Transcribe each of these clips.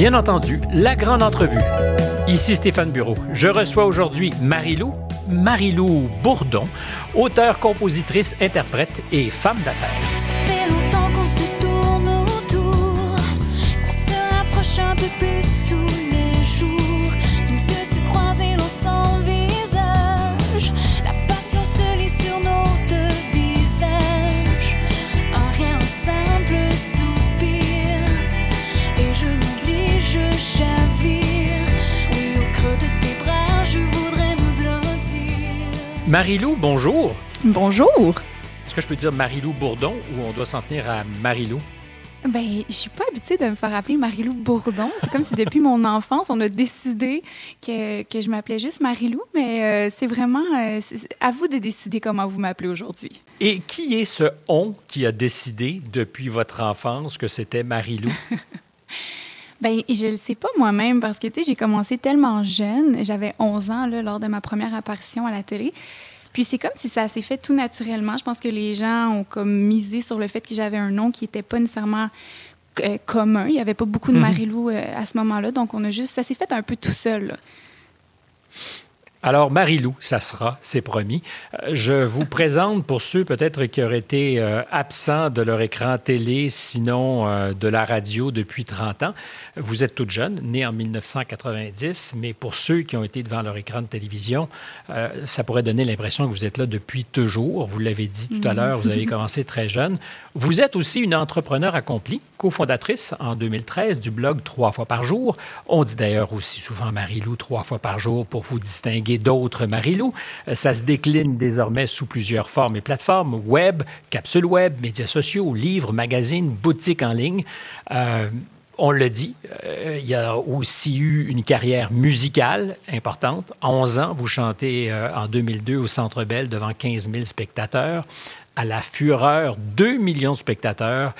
Bien entendu, la grande entrevue. Ici Stéphane Bureau. Je reçois aujourd'hui Marie-Lou, Marie-Lou Bourdon, auteure, compositrice, interprète et femme d'affaires. Marie-Lou, bonjour. Bonjour. Est-ce que je peux dire Marie-Lou Bourdon ou on doit s'en tenir à Marie-Lou? Ben, je suis pas habituée de me faire appeler Marie-Lou Bourdon. C'est comme si depuis mon enfance, on a décidé que, que je m'appelais juste Marie-Lou, mais euh, c'est vraiment euh, à vous de décider comment vous m'appelez aujourd'hui. Et qui est ce on qui a décidé depuis votre enfance que c'était Marie-Lou? Ben, je le sais pas moi-même parce que, tu sais, j'ai commencé tellement jeune. J'avais 11 ans, là, lors de ma première apparition à la télé. Puis c'est comme si ça s'est fait tout naturellement. Je pense que les gens ont comme misé sur le fait que j'avais un nom qui était pas nécessairement euh, commun. Il y avait pas beaucoup de Mhm. Marie-Lou euh, à ce moment-là. Donc, on a juste... Ça s'est fait un peu tout seul, là. Alors, Marie-Lou, ça sera, c'est promis. Euh, Je vous présente pour ceux peut-être qui auraient été euh, absents de leur écran télé, sinon euh, de la radio depuis 30 ans. Vous êtes toute jeune, née en 1990, mais pour ceux qui ont été devant leur écran de télévision, euh, ça pourrait donner l'impression que vous êtes là depuis toujours. Vous l'avez dit tout à l'heure, vous avez commencé très jeune. Vous êtes aussi une entrepreneur accomplie, cofondatrice en 2013 du blog Trois fois par jour. On dit d'ailleurs aussi souvent Marie-Lou trois fois par jour pour vous distinguer d'autres Marie-Lou. Euh, Ça se décline désormais sous plusieurs formes et plateformes web, capsules web, médias sociaux, livres, magazines, boutiques en ligne. Euh, on le dit, euh, il y a aussi eu une carrière musicale importante. À 11 ans, vous chantez en 2002 au Centre Bell devant 15 000 spectateurs. À la fureur, 2 millions de spectateurs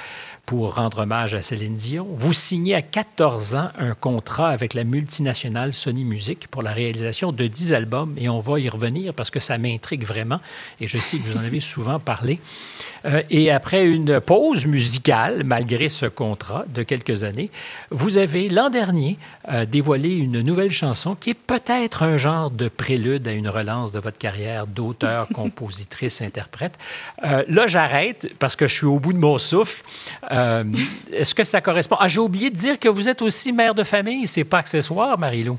pour rendre hommage à Céline Dion. Vous signez à 14 ans un contrat avec la multinationale Sony Music pour la réalisation de 10 albums et on va y revenir parce que ça m'intrigue vraiment et je sais que vous en avez souvent parlé. Euh, et après une pause musicale, malgré ce contrat de quelques années, vous avez l'an dernier euh, dévoilé une nouvelle chanson qui est peut-être un genre de prélude à une relance de votre carrière d'auteur, compositrice, interprète. Euh, là, j'arrête parce que je suis au bout de mon souffle. Euh, Est-ce que ça correspond? Ah, j'ai oublié de dire que vous êtes aussi mère de famille. C'est pas accessoire, Marie-Lou.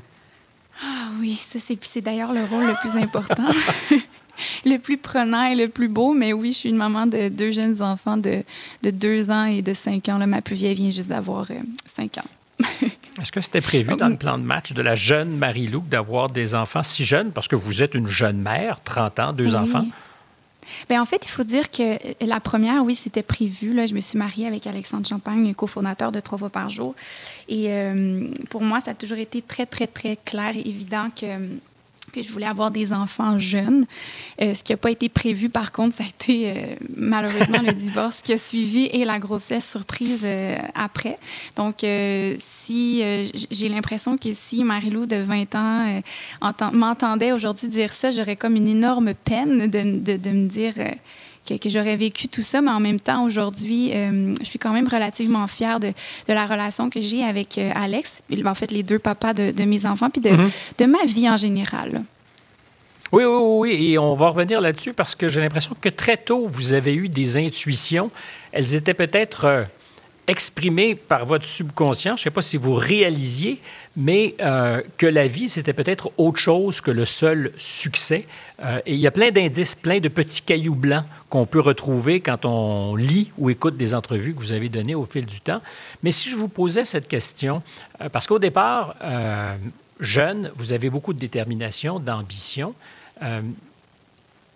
Ah oui, ça c'est d'ailleurs le rôle le plus important, le plus prenant et le plus beau. Mais oui, je suis une maman de deux jeunes enfants de, de deux ans et de cinq ans. Là, ma plus vieille vient juste d'avoir euh, cinq ans. Est-ce que c'était prévu dans le plan de match de la jeune Marie-Lou d'avoir des enfants si jeunes? Parce que vous êtes une jeune mère, 30 ans, deux Oui. enfants. Ben, en fait, il faut dire que la première, oui, c'était prévu. Là, je me suis mariée avec Alexandre Champagne, cofondateur de Trois fois par jour. Et euh, pour moi, ça a toujours été très, très, très clair et évident que que je voulais avoir des enfants jeunes. Euh, ce qui n'a pas été prévu, par contre, ça a été euh, malheureusement le divorce qui a suivi et la grossesse surprise euh, après. Donc, euh, si euh, j'ai l'impression que si Marie-Lou de 20 ans euh, entend- m'entendait aujourd'hui dire ça, j'aurais comme une énorme peine de, de- de me dire euh, que, que j'aurais vécu tout ça, mais en même temps, aujourd'hui, euh, je suis quand même relativement fière de, de la relation que j'ai avec euh, Alex, puis, en fait, les deux papas de, de mes enfants, puis de, de ma vie en général. Oui, oui, oui, oui, et on va revenir là-dessus parce que j'ai l'impression que très tôt, vous avez eu des intuitions. Elles étaient peut-être exprimées par votre subconscient. Je ne sais pas si vous réalisiez, mais euh, que la vie, c'était peut-être autre chose que le seul succès. Euh, et il y a plein d'indices, plein de petits cailloux blancs qu'on peut retrouver quand on lit ou écoute des entrevues que vous avez données au fil du temps. Mais si je vous posais cette question, euh, parce qu'au départ, jeune, vous avez beaucoup de détermination, d'ambition.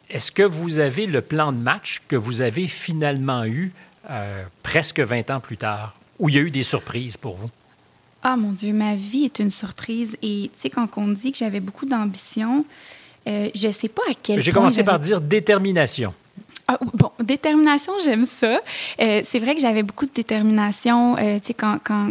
Est-ce que vous avez le plan de match que vous avez finalement eu euh, presque 20 ans plus tard, où il y a eu des surprises pour vous? Ah mon Dieu, ma vie est une surprise. Et tu sais, quand on dit que j'avais beaucoup d'ambition, euh, je ne sais pas à quel J'ai point commencé par dire détermination. Ah, bon, détermination, j'aime ça. Euh, c'est vrai que j'avais beaucoup de détermination. Euh, tu sais, quand, quand,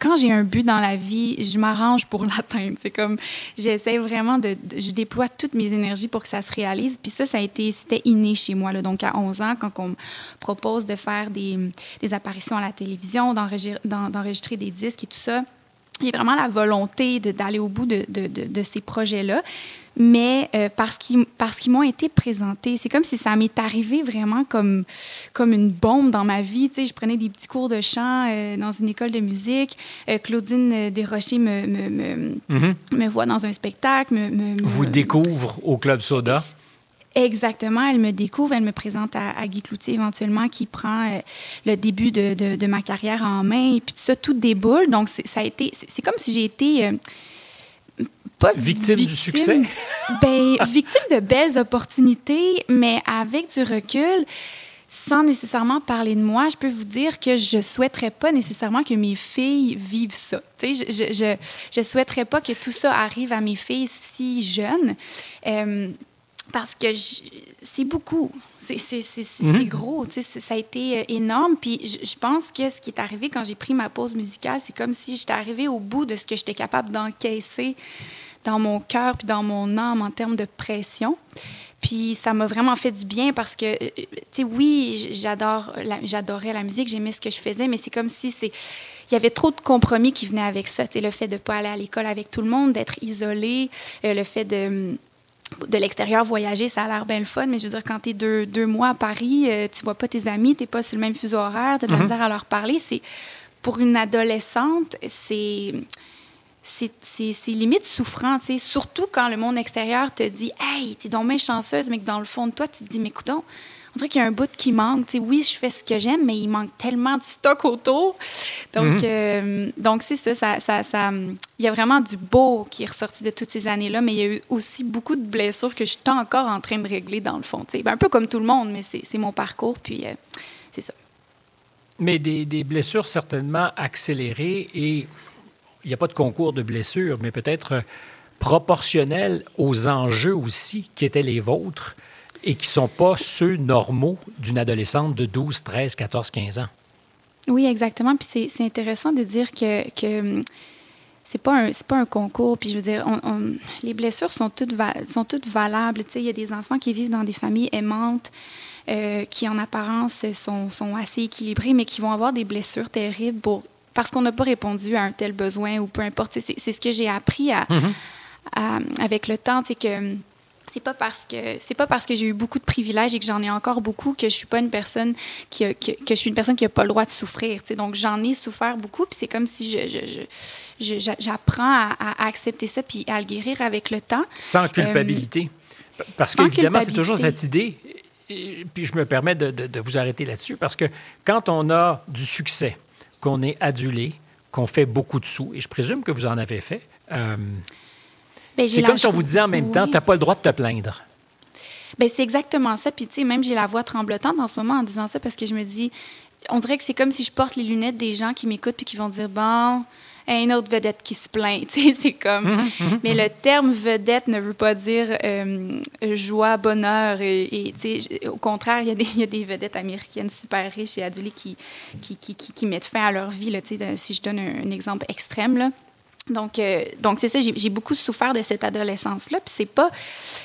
quand j'ai un but dans la vie, je m'arrange pour l'atteindre. C'est comme, j'essaie vraiment de, de- Je déploie toutes mes énergies pour que ça se réalise. Puis ça, ça a été... C'était inné chez moi. Là. Donc, à 11 ans, quand on me propose de faire des, des apparitions à la télévision, d'enregistrer, d'en- d'enregistrer des disques et tout ça, j'ai vraiment la volonté d'aller au bout de, de- de- de ces projets-là. Mais euh, parce qu'ils parce qu'ils m'ont été présentés, c'est comme si ça m'est arrivé vraiment comme, comme une bombe dans ma vie. Tu sais, je prenais des petits cours de chant euh, dans une école de musique. Euh, Claudine Desrochers me, me, me, me voit dans un spectacle. Me- Vous découvre au Club Soda? Exactement, elle me découvre, elle me présente à, à Guy Cloutier éventuellement qui prend euh, le début de, de- de ma carrière en main et puis tout ça, tout déboule. Donc, c'est- ça a été, c'est comme si j'ai été euh, pas Victime du succès? Ben, victime de belles opportunités, mais avec du recul, sans nécessairement parler de moi, je peux vous dire que je souhaiterais pas nécessairement que mes filles vivent ça. Tu sais, je, je, je, je souhaiterais pas que tout ça arrive à mes filles si jeunes. Euh, parce que c'est beaucoup. C'est Mhm. gros. tu sais, c'est- Ça a été euh, énorme. Puis je, je pense que ce qui est arrivé quand j'ai pris ma pause musicale, c'est comme si j'étais arrivée au bout de ce que j'étais capable d'encaisser dans mon cœur puis dans mon âme en termes de pression. Puis ça m'a vraiment fait du bien parce que, euh, tu sais, oui, j'adore, j'adorais la musique, j'aimais ce que je faisais, mais c'est comme si c'est il y avait trop de compromis qui venaient avec ça. Le fait de ne pas aller à l'école avec tout le monde, d'être isolé, euh, le fait de de l'extérieur voyager, ça a l'air bien le fun, mais je veux dire, quand tu es deux, deux mois à Paris, euh, tu vois pas tes amis, tu pas sur le même fuseau horaire, tu as de la misère à leur parler. C'est, pour une adolescente, c'est, c'est, limite souffrant, tu sais, surtout quand le monde extérieur te dit « Hey, t'es donc bien chanceuse », mais que dans le fond de toi, tu te dis « Mais coudonc, on dirait qu'il y a un bout qui manque. Tu sais, oui, je fais ce que j'aime, mais il manque tellement de stock autour. Donc, euh, donc c'est ça, ça, ça, ça- Il y a vraiment du beau qui est ressorti de toutes ces années-là, mais il y a eu aussi beaucoup de blessures que je suis encore en train de régler dans le fond. Ben, un peu comme tout le monde, mais c'est mon parcours, puis euh, c'est ça. Mais des, des blessures certainement accélérées et il n'y a pas de concours de blessures, mais peut-être euh, proportionnelles aux enjeux aussi qui étaient les vôtres et qui ne sont pas ceux normaux d'une adolescente de 12, 13, 14, 15 ans. Oui, exactement. Puis c'est- intéressant de dire que, que hum, c'est pas un pas un concours. Puis je veux dire, on- on- les blessures sont toutes sont toutes valables. Tu sais, il y a des enfants qui vivent dans des familles aimantes. euh, qui en apparence sont, sont assez équilibrés, mais qui vont avoir des blessures terribles pour, parce qu'on n'a pas répondu à un tel besoin ou peu importe. C'est ce que j'ai appris à, à- avec le temps, c'est que hum, c'est pas parce que c'est pas parce que j'ai eu beaucoup de privilèges et que j'en ai encore beaucoup que je suis pas une personne qui a- que, que je suis une personne qui a pas le droit de souffrir. tu sais. Donc j'en ai souffert beaucoup, puis c'est comme si je, je- je- je- j'a- j'apprends à, à accepter ça puis à le guérir avec le temps. Sans culpabilité. Parce Euh, sans qu'évidemment, c'est toujours culpabilité. cette idée, et puis je me permets de, de- de vous arrêter là-dessus, parce que quand on a du succès, qu'on est adulé, qu'on fait beaucoup de sous, et je présume que vous en avez fait, euh, c'est la comme si on vous disait en même temps, tu n'as pas le droit de te plaindre. Ben, c'est exactement ça. Puis, tu sais, même j'ai la voix tremblotante en ce moment en disant ça parce que je me dis, on dirait que c'est comme si je porte les lunettes des gens qui m'écoutent puis qui vont dire, bon, une autre vedette qui se plaint. Tu sais, c'est comme. Mais le terme vedette ne veut pas dire euh, joie, bonheur. Et, et, au contraire, il y, a des- il y a des vedettes américaines super riches et adulées qui, qui, qui, qui, qui mettent fin à leur vie, là, tu sais, de- si je donne un, un exemple extrême. Là. Donc, euh, donc c'est ça, j'ai beaucoup souffert de cette adolescence-là. Puis c'est pas.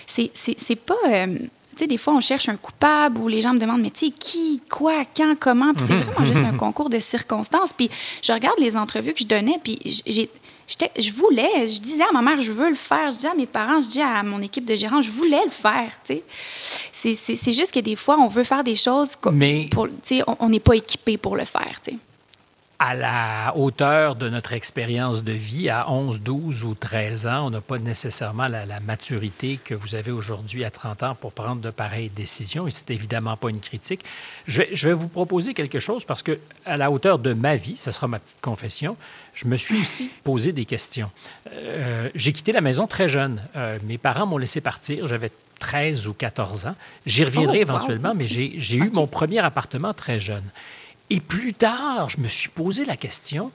C'est pas. euh, tu sais, des fois, on cherche un coupable ou les gens me demandent, mais tu sais, qui, quoi, quand, comment. Puis c'est vraiment juste un concours de circonstances. Puis je regarde les entrevues que je donnais, puis j'ai. Je voulais, je disais à ma mère, je veux le faire. Je disais à mes parents, je dis à mon équipe de gérants, je voulais le faire. C'est- juste que des fois, on veut faire des choses, Mais- on n'est pas équipé pour le faire. tu sais. À la hauteur de notre expérience de vie, à 11, 12 ou 13 ans, on n'a pas nécessairement la, la maturité que vous avez aujourd'hui à 30 ans pour prendre de pareilles décisions, et c'est évidemment pas une critique. Je vais, je vais vous proposer quelque chose parce que, à la hauteur de ma vie, ce sera ma petite confession, je me suis aussi posé des questions. Euh, J'ai quitté la maison très jeune. Euh, mes parents m'ont laissé partir, j'avais 13 ou 14 ans. J'y reviendrai Oh, wow, éventuellement, mais j'ai eu mon premier appartement très jeune. Et plus tard, je me suis posé la question,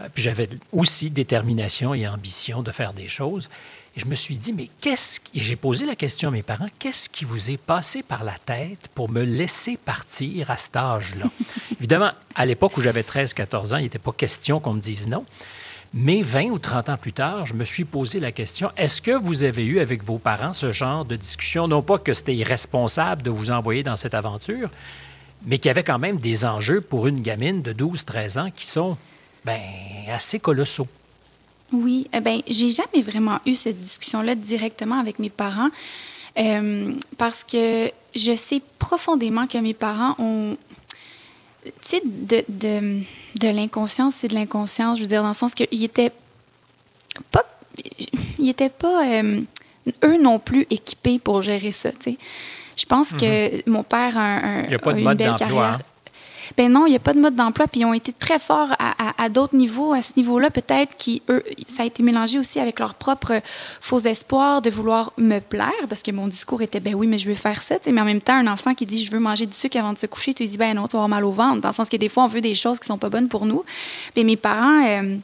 euh, puis j'avais aussi détermination et ambition de faire des choses, et je me suis dit, mais qu'est-ce... Et j'ai posé la question à mes parents, qu'est-ce qui vous est passé par la tête pour me laisser partir à cet âge-là? Évidemment, à l'époque où j'avais 13-14 ans, il n'était pas question qu'on me dise non. Mais 20 ou 30 ans plus tard, je me suis posé la question, est-ce que vous avez eu avec vos parents ce genre de discussion? Non pas que c'était irresponsable de vous envoyer dans cette aventure, mais qu'il y avait quand même des enjeux pour une gamine de 12-13 ans qui sont ben, assez colossaux. Oui, eh ben, j'ai jamais vraiment eu cette discussion-là directement avec mes parents euh, parce que je sais profondément que mes parents ont. Tu sais, de, de, de l'inconscience, c'est de l'inconscience. Je veux dire, dans le sens qu'ils étaient pas. Ils étaient pas. euh, eux non plus équipés pour gérer ça, tu sais. Je pense que mon père a, un- Il y a pas de une mode belle d'emploi, carrière. hein? Ben non, il n'y a pas de mode d'emploi, puis ils ont été très forts à, à- à d'autres niveaux. À ce niveau-là, peut-être qui eux, ça a été mélangé aussi avec leur propre faux espoir de vouloir me plaire, parce que mon discours était ben oui, mais je veux faire ça. Mais en même temps, un enfant qui dit je veux manger du sucre avant de se coucher, tu lui dis ben non, tu vas avoir mal au ventre. Dans le sens que des fois, on veut des choses qui sont pas bonnes pour nous. Mais mes parents. euh,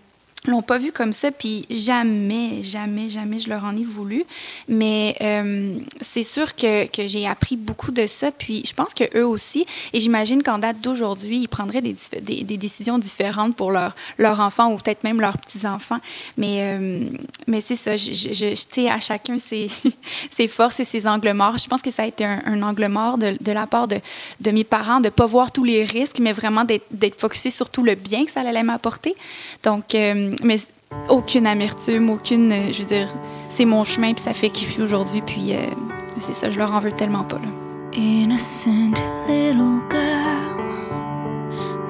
l'ont pas vu comme ça, puis jamais, jamais, jamais je leur en ai voulu. Mais euh, c'est sûr que, que j'ai appris beaucoup de ça, puis je pense que eux aussi, et j'imagine qu'en date d'aujourd'hui, ils prendraient des, des, des décisions différentes pour leur, leur enfant ou peut-être même leurs petits-enfants. Mais, euh, mais c'est ça, je, je, je- à chacun ses, ses forces et ses angles morts. Je pense que ça a été un, un angle mort de, de la part de, de mes parents, de pas voir tous les risques, mais vraiment d'être focusé sur tout le bien que ça allait m'apporter. Donc, euh, mais aucune amertume, aucune, euh, je veux dire, c'est mon chemin, puis ça fait qui aujourd'hui, puis euh, c'est ça, je leur en veux tellement pas. Innocent little girl,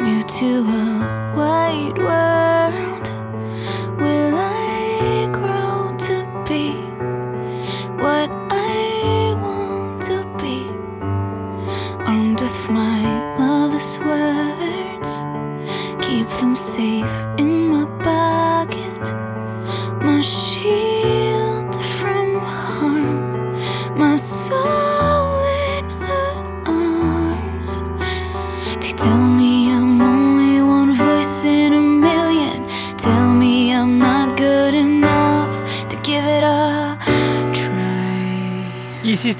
new to a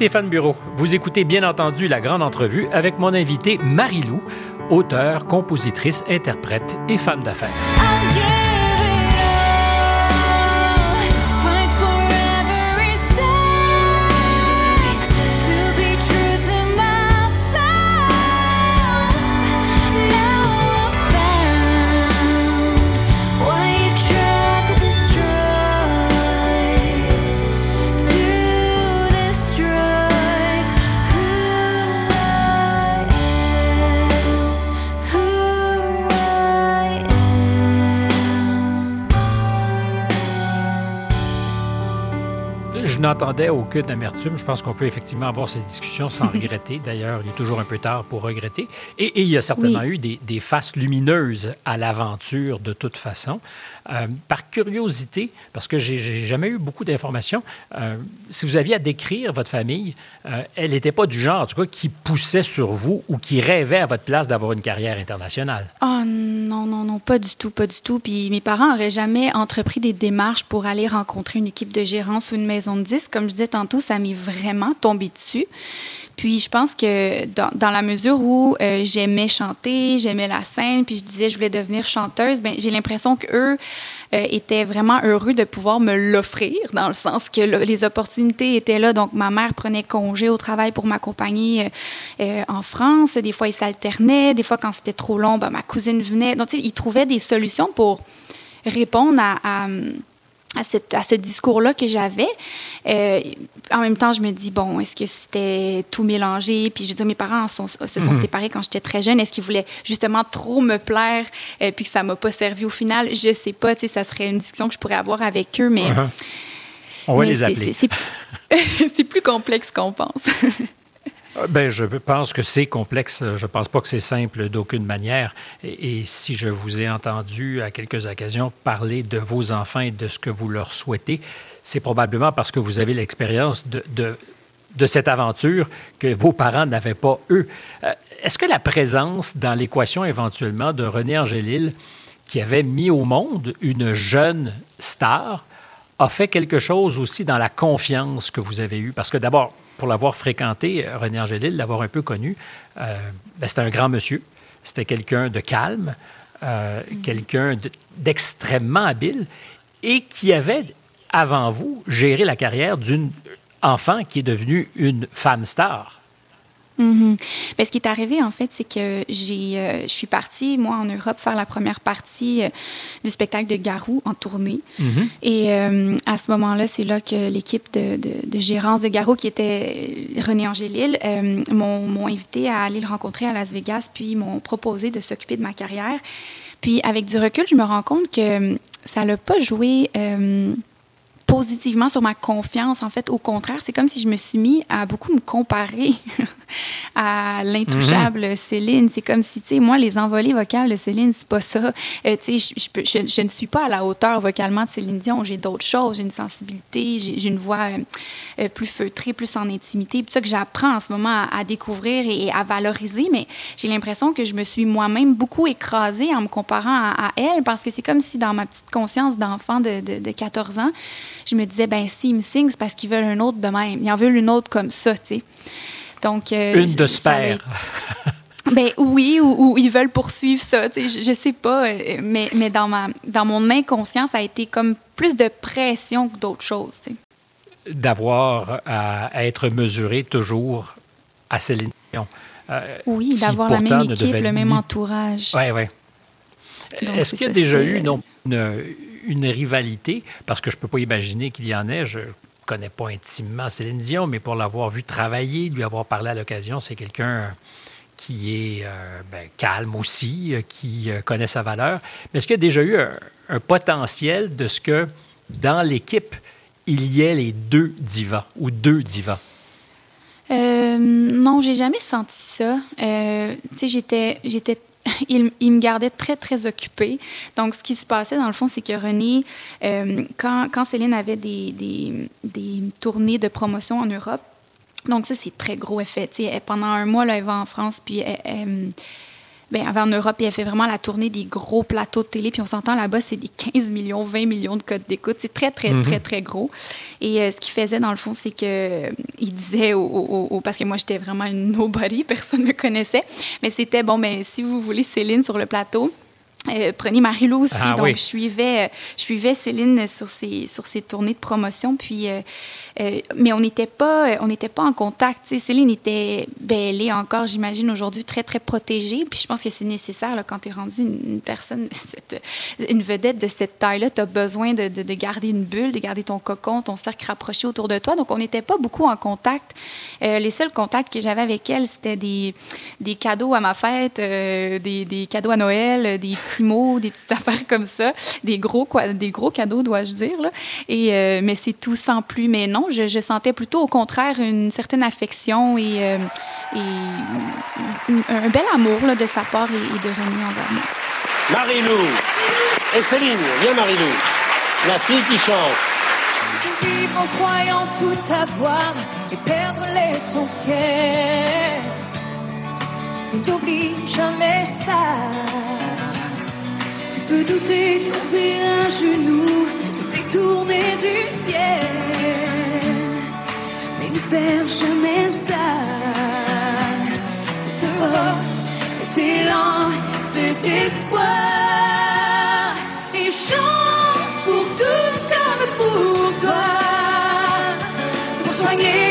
Stéphane Bureau. Vous écoutez bien entendu la grande entrevue avec mon invité Marie-Lou, auteure, compositrice, interprète et femme d'affaires. N'entendais aucune amertume. Je pense qu'on peut effectivement avoir cette discussion sans regretter. D'ailleurs, il est toujours un peu tard pour regretter. Et, et il y a certainement Oui. eu des, des faces lumineuses à l'aventure de toute façon. Euh, par curiosité, parce que j'ai jamais eu beaucoup d'informations, euh, si vous aviez à décrire votre famille, euh, elle n'était pas du genre, en tout cas, qui poussait sur vous ou qui rêvait à votre place d'avoir une carrière internationale? Oh non, non, non, pas du tout, pas du tout. Puis mes parents n'auraient jamais entrepris des démarches pour aller rencontrer une équipe de gérance ou une maison de disques. Comme je disais tantôt, ça m'est vraiment tombé dessus. Puis je pense que dans, dans la mesure où euh, j'aimais chanter, j'aimais la scène, puis je disais je voulais devenir chanteuse, ben j'ai l'impression qu'eux euh, étaient vraiment heureux de pouvoir me l'offrir, dans le sens que le- les opportunités étaient là. Donc ma mère prenait congé au travail pour m'accompagner euh, euh, en France. Des fois, ils s'alternaient. Des fois, quand c'était trop long, ben, ma cousine venait. Donc, ils trouvaient des solutions pour répondre à, à, à cette- à ce discours-là que j'avais. Euh, en même temps, je me dis, bon, est-ce que c'était tout mélangé? Puis, je veux dire, mes parents sont- se sont séparés quand j'étais très jeune. Est-ce qu'ils voulaient justement trop me plaire euh, puis que ça m'a pas servi au final? Je sais pas. Tu sais, ça serait une discussion que je pourrais avoir avec eux, mais... Uh-huh. On va mais les appeler. c'est plus complexe qu'on pense. Euh, Ben, je pense que c'est complexe. Je ne pense pas que c'est simple d'aucune manière. Et, si je vous ai entendu à quelques occasions parler de vos enfants et de ce que vous leur souhaitez, c'est probablement parce que vous avez l'expérience de cette aventure que vos parents n'avaient pas eux. Euh, Est-ce que la présence dans l'équation éventuellement de René Angélil, qui avait mis au monde une jeune star, a fait quelque chose aussi dans la confiance que vous avez eue? Parce que d'abord, pour l'avoir fréquenté, euh, René Angélil, l'avoir un peu connu, euh, ben, c'était un grand monsieur. C'était quelqu'un de calme, euh, quelqu'un de- d'extrêmement habile et qui avait, avant vous, géré la carrière d'une enfant qui est devenue une femme star. Ben, ce qui est arrivé, en fait, c'est que j'ai, euh, je suis partie, moi, en Europe, faire la première partie euh, du spectacle de Garou en tournée. Mhm. Et euh, à ce moment-là, c'est là que l'équipe de, de, de gérance de Garou, qui était René Angélil, euh, m'ont, m'ont invité à aller le rencontrer à Las Vegas, puis m'ont proposé de s'occuper de ma carrière. Puis, avec du recul, je me rends compte que euh, ça l'a pas joué... positivement sur ma confiance. En fait, au contraire, c'est comme si je me suis mis à beaucoup me comparer à l'intouchable Céline. C'est comme si, tu sais, moi, les envolées vocales de Céline, c'est pas ça. Euh, tu sais, je, je, je- je ne suis pas à la hauteur vocalement de Céline Dion. J'ai d'autres choses. J'ai une sensibilité, j'ai une voix euh, euh, plus feutrée, plus en intimité. Puis ça que j'apprends en ce moment à, à découvrir et à valoriser. Mais j'ai l'impression que je me suis moi-même beaucoup écrasée en me comparant à, à elle parce que c'est comme si dans ma petite conscience d'enfant de, de, de 14 ans, je me disais, ben s'ils me signent, c'est parce qu'ils veulent un autre de même. Ils en veulent une autre comme ça, tu sais. Donc, euh, Une de spare. ben oui, ou, ou ils veulent poursuivre ça, tu sais, je, je sais pas, euh, mais, mais dans, ma, dans mon inconscient, ça a été comme plus de pression que d'autres choses, tu sais. D'avoir à, être mesuré toujours à Céline Dion. euh, Oui, d'avoir la même équipe, le même entourage. Oui, oui. Est-ce qu'il y a déjà eu non, une, une rivalité? Parce que je ne peux pas imaginer qu'il y en ait. Je connais pas intimement Céline Dion, mais pour l'avoir vu travailler, lui avoir parlé à l'occasion, c'est quelqu'un qui est euh, ben, calme aussi, euh, qui euh, connaît sa valeur. Mais est-ce qu'il y a déjà eu un, potentiel de ce que dans l'équipe, il y ait les deux divas ou deux divas? Non, j'ai jamais senti ça. Tu sais, j'étais, j'étais, il, me gardait très, très occupée. Donc, ce qui se passait, dans le fond, c'est que René, euh, quand, quand Céline avait des, des, des tournées de promotion en Europe, donc ça, c'est très gros effet. Pendant un mois, elle va en France, puis elle- ben, elle va en Europe, puis elle fait vraiment la tournée des gros plateaux de télé. Puis on s'entend là-bas, c'est des 15 millions, 20 millions de codes d'écoute. C'est très, très, très, très gros. Et euh, ce qu'il faisait, dans le fond, c'est que euh, il disait, au, au- au- parce que moi, j'étais vraiment une nobody, personne ne me connaissait, mais c'était, bon, ben si vous voulez Céline sur le plateau, euh, prenez Marie-Lou aussi. Ah donc, oui. je, suivais, je suivais Céline sur ses, sur ses tournées de promotion. Puis, euh, euh, mais on n'était pas, on n'était pas en contact. tu sais. Céline était, ben, elle est encore, j'imagine, aujourd'hui très, très protégée. Puis je pense que c'est nécessaire là, quand tu es rendu une, une personne, cette- une vedette de cette taille-là. Tu as besoin de, de- de garder une bulle, de garder ton cocon, ton cercle rapproché autour de toi. Donc, on n'était pas beaucoup en contact. Euh, les seuls contacts que j'avais avec elle, c'était des, des cadeaux à ma fête, euh, des, des cadeaux à Noël, euh, des petits mots, des petites affaires comme ça, des gros, quoi, des gros cadeaux, dois-je dire. Là. Et, euh, mais c'est tout sans plus. Mais non, je, je sentais plutôt au contraire une certaine affection et, euh, et un, un bel amour là, de sa part et, et de René envers moi. Marie-Lou et Céline, viens Marie-Lou, la fille qui chante. Vivre en croyant tout avoir et perdre l'essentiel. N'oublie jamais ça. Peux douter, tomber un genou, tout détourner du ciel. Mais ne perds jamais ça. Cette force, cet élan, cet espoir. Et chante pour tous comme pour toi. Pour soigner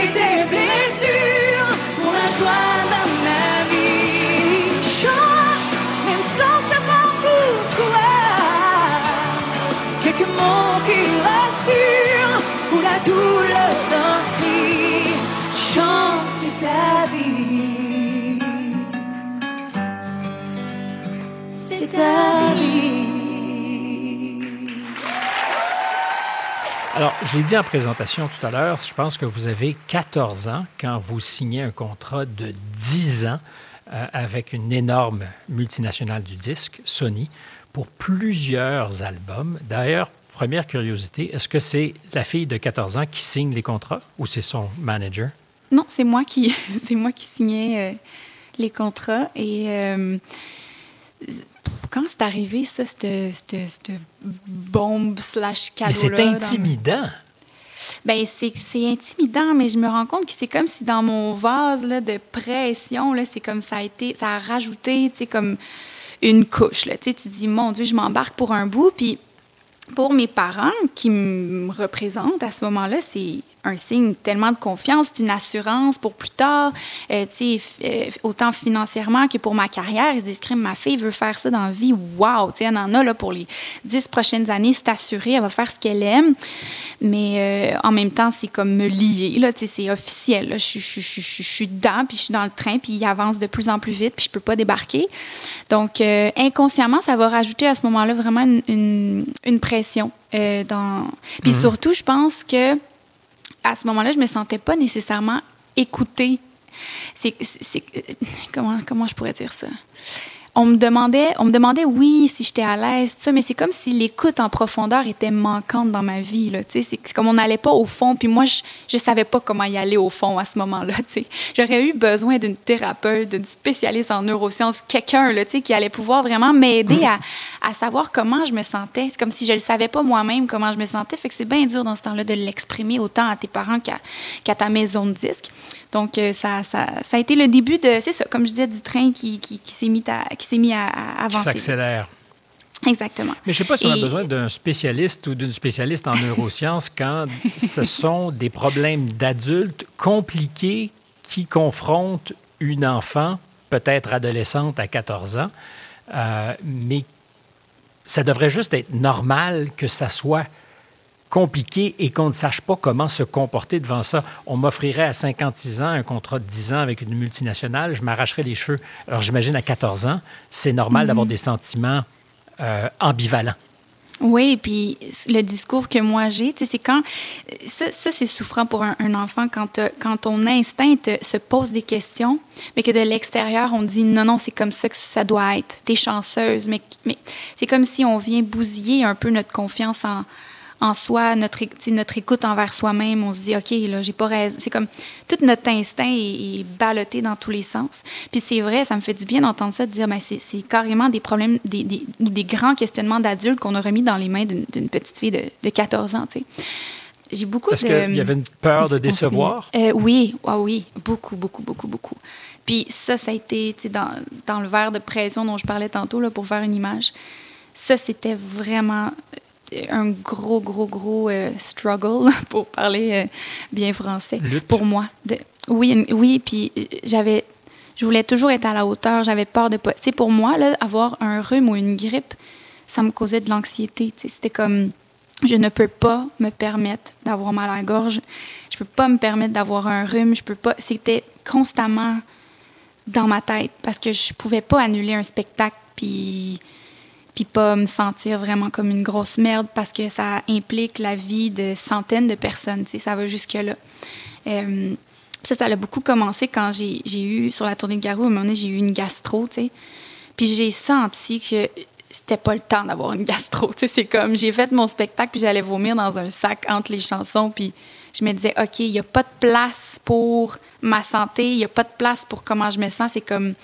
Alors, je l'ai dit en présentation tout à l'heure, je pense que vous avez 14 ans quand vous signez un contrat de 10 ans euh, avec une énorme multinationale du disque, Sony, pour plusieurs albums. D'ailleurs, première curiosité, est-ce que c'est la fille de 14 ans qui signe les contrats ou c'est son manager? Non, c'est moi qui, c'est moi qui signais euh, les contrats. Et euh, quand c'est arrivé, ça, cette, bombe slash cadeau Mais c'est intimidant. Ben, c'est c'est intimidant, mais je me rends compte que c'est comme si dans mon vase là, de pression, là, c'est comme ça a été, ça a rajouté, tu sais, comme une couche. Là. Tu sais, tu dis, mon Dieu, je m'embarque pour un bout. Puis pour mes parents qui me représentent à ce moment-là, c'est un signe tellement de confiance, c'est une assurance pour plus tard, euh, tu sais, euh, autant financièrement que pour ma carrière. Ils se disent, ma fille veut faire ça dans la vie. Wow! Tu sais, elle en a là, pour les dix prochaines années, c'est assuré, elle va faire ce qu'elle aime. Mais euh, en même temps, c'est comme me lier, là, tu sais, c'est officiel. là. Je, suis- je, suis- je, suis- je suis dedans, puis je suis dans le train, puis il avance de plus en plus vite, puis je peux pas débarquer. Donc, euh, inconsciemment, ça va rajouter à ce moment-là vraiment une, une, une pression. euh, dans... Puis surtout, je pense que à ce moment-là, je me sentais pas nécessairement écoutée. C'est, c'est- comment, comment je pourrais dire ça? On me demandait, on me demandait oui si j'étais à l'aise, mais c'est comme si l'écoute en profondeur était manquante dans ma vie. Là, tu sais. c'est comme on n'allait pas au fond, puis moi, je ne savais pas comment y aller au fond à ce moment-là. tu sais. J'aurais eu besoin d'une thérapeute, d'une spécialiste en neurosciences, quelqu'un là, tu sais, qui allait pouvoir vraiment m'aider à, à savoir comment je me sentais. C'est comme si je ne le savais pas moi-même comment je me sentais. Fait que c'est bien dur dans ce temps-là de l'exprimer autant à tes parents qu'à qu'à ta maison de disque. Donc, euh, ça, ça, ça a été le début de, c'est ça, comme je disais, du train qui, qui, qui s'est mis à, qui s'est mis à, à Qui avancer. vite. s'accélère. Exactement. Mais je ne sais pas si on a Et- besoin d'un spécialiste ou d'une spécialiste en neurosciences quand ce sont des problèmes d'adultes compliqués qui confrontent une enfant, peut-être adolescente à 14 ans, euh, mais ça devrait juste être normal que ça soit compliqué et qu'on ne sache pas comment se comporter devant ça. On m'offrirait à 56 ans un contrat de 10 ans avec une multinationale, je m'arracherais les cheveux. Alors j'imagine à 14 ans, c'est normal d'avoir des sentiments euh, ambivalents. Oui, puis le discours que moi j'ai, tu sais, c'est quand. Ça, ça, c'est souffrant pour un, un enfant quand, euh, quand ton instinct te- se pose des questions, mais que de l'extérieur, on dit non, non, c'est comme ça que ça doit être. T'es chanceuse. Mais, mais c'est comme si on vient bousiller un peu notre confiance en, en soi, notre, notre écoute envers soi-même. On se dit, OK, là, j'ai pas raison. C'est comme tout notre instinct est, est ballotté dans tous les sens. Puis c'est vrai, ça me fait du bien d'entendre ça, de dire, ben, c'est c'est carrément des problèmes, des, des, ou des grands questionnements d'adultes qu'on a remis dans les mains d'une d'une petite fille de, de 14 ans, tu sais. J'ai beaucoup Est-ce de... qu'il y avait une peur de décevoir? euh, oui, ah oui, beaucoup, beaucoup, beaucoup, beaucoup. Puis ça, ça a été dans, dans le verre de pression dont je parlais tantôt là, pour faire une image. Ça, c'était vraiment un gros, gros, gros euh, struggle, pour parler euh, bien français, Lutte? pour moi. De- oui, oui, puis euh, j'avais... Je voulais toujours être à la hauteur, j'avais peur de pas... Tu sais, pour moi, là, avoir un rhume ou une grippe, ça me causait de l'anxiété. C'était comme je ne peux pas me permettre d'avoir mal à la gorge. Je peux pas me permettre d'avoir un rhume. Je peux pas. C'était constamment dans ma tête parce que je pouvais pas annuler un spectacle puis puis pas me sentir vraiment comme une grosse merde parce que ça implique la vie de centaines de personnes. Tu sais, ça va jusque là. Euh, ça, ça a beaucoup commencé quand j'ai eu sur la tournée de Garou. À un moment donné, j'ai eu une gastro. Tu sais. Puis j'ai senti que c'était pas le temps d'avoir une gastro. Tu sais, c'est comme j'ai fait mon spectacle puis j'allais vomir dans un sac entre les chansons puis je me disais OK, il y a pas de place pour ma santé, il y a pas de place pour comment je me sens, c'est comme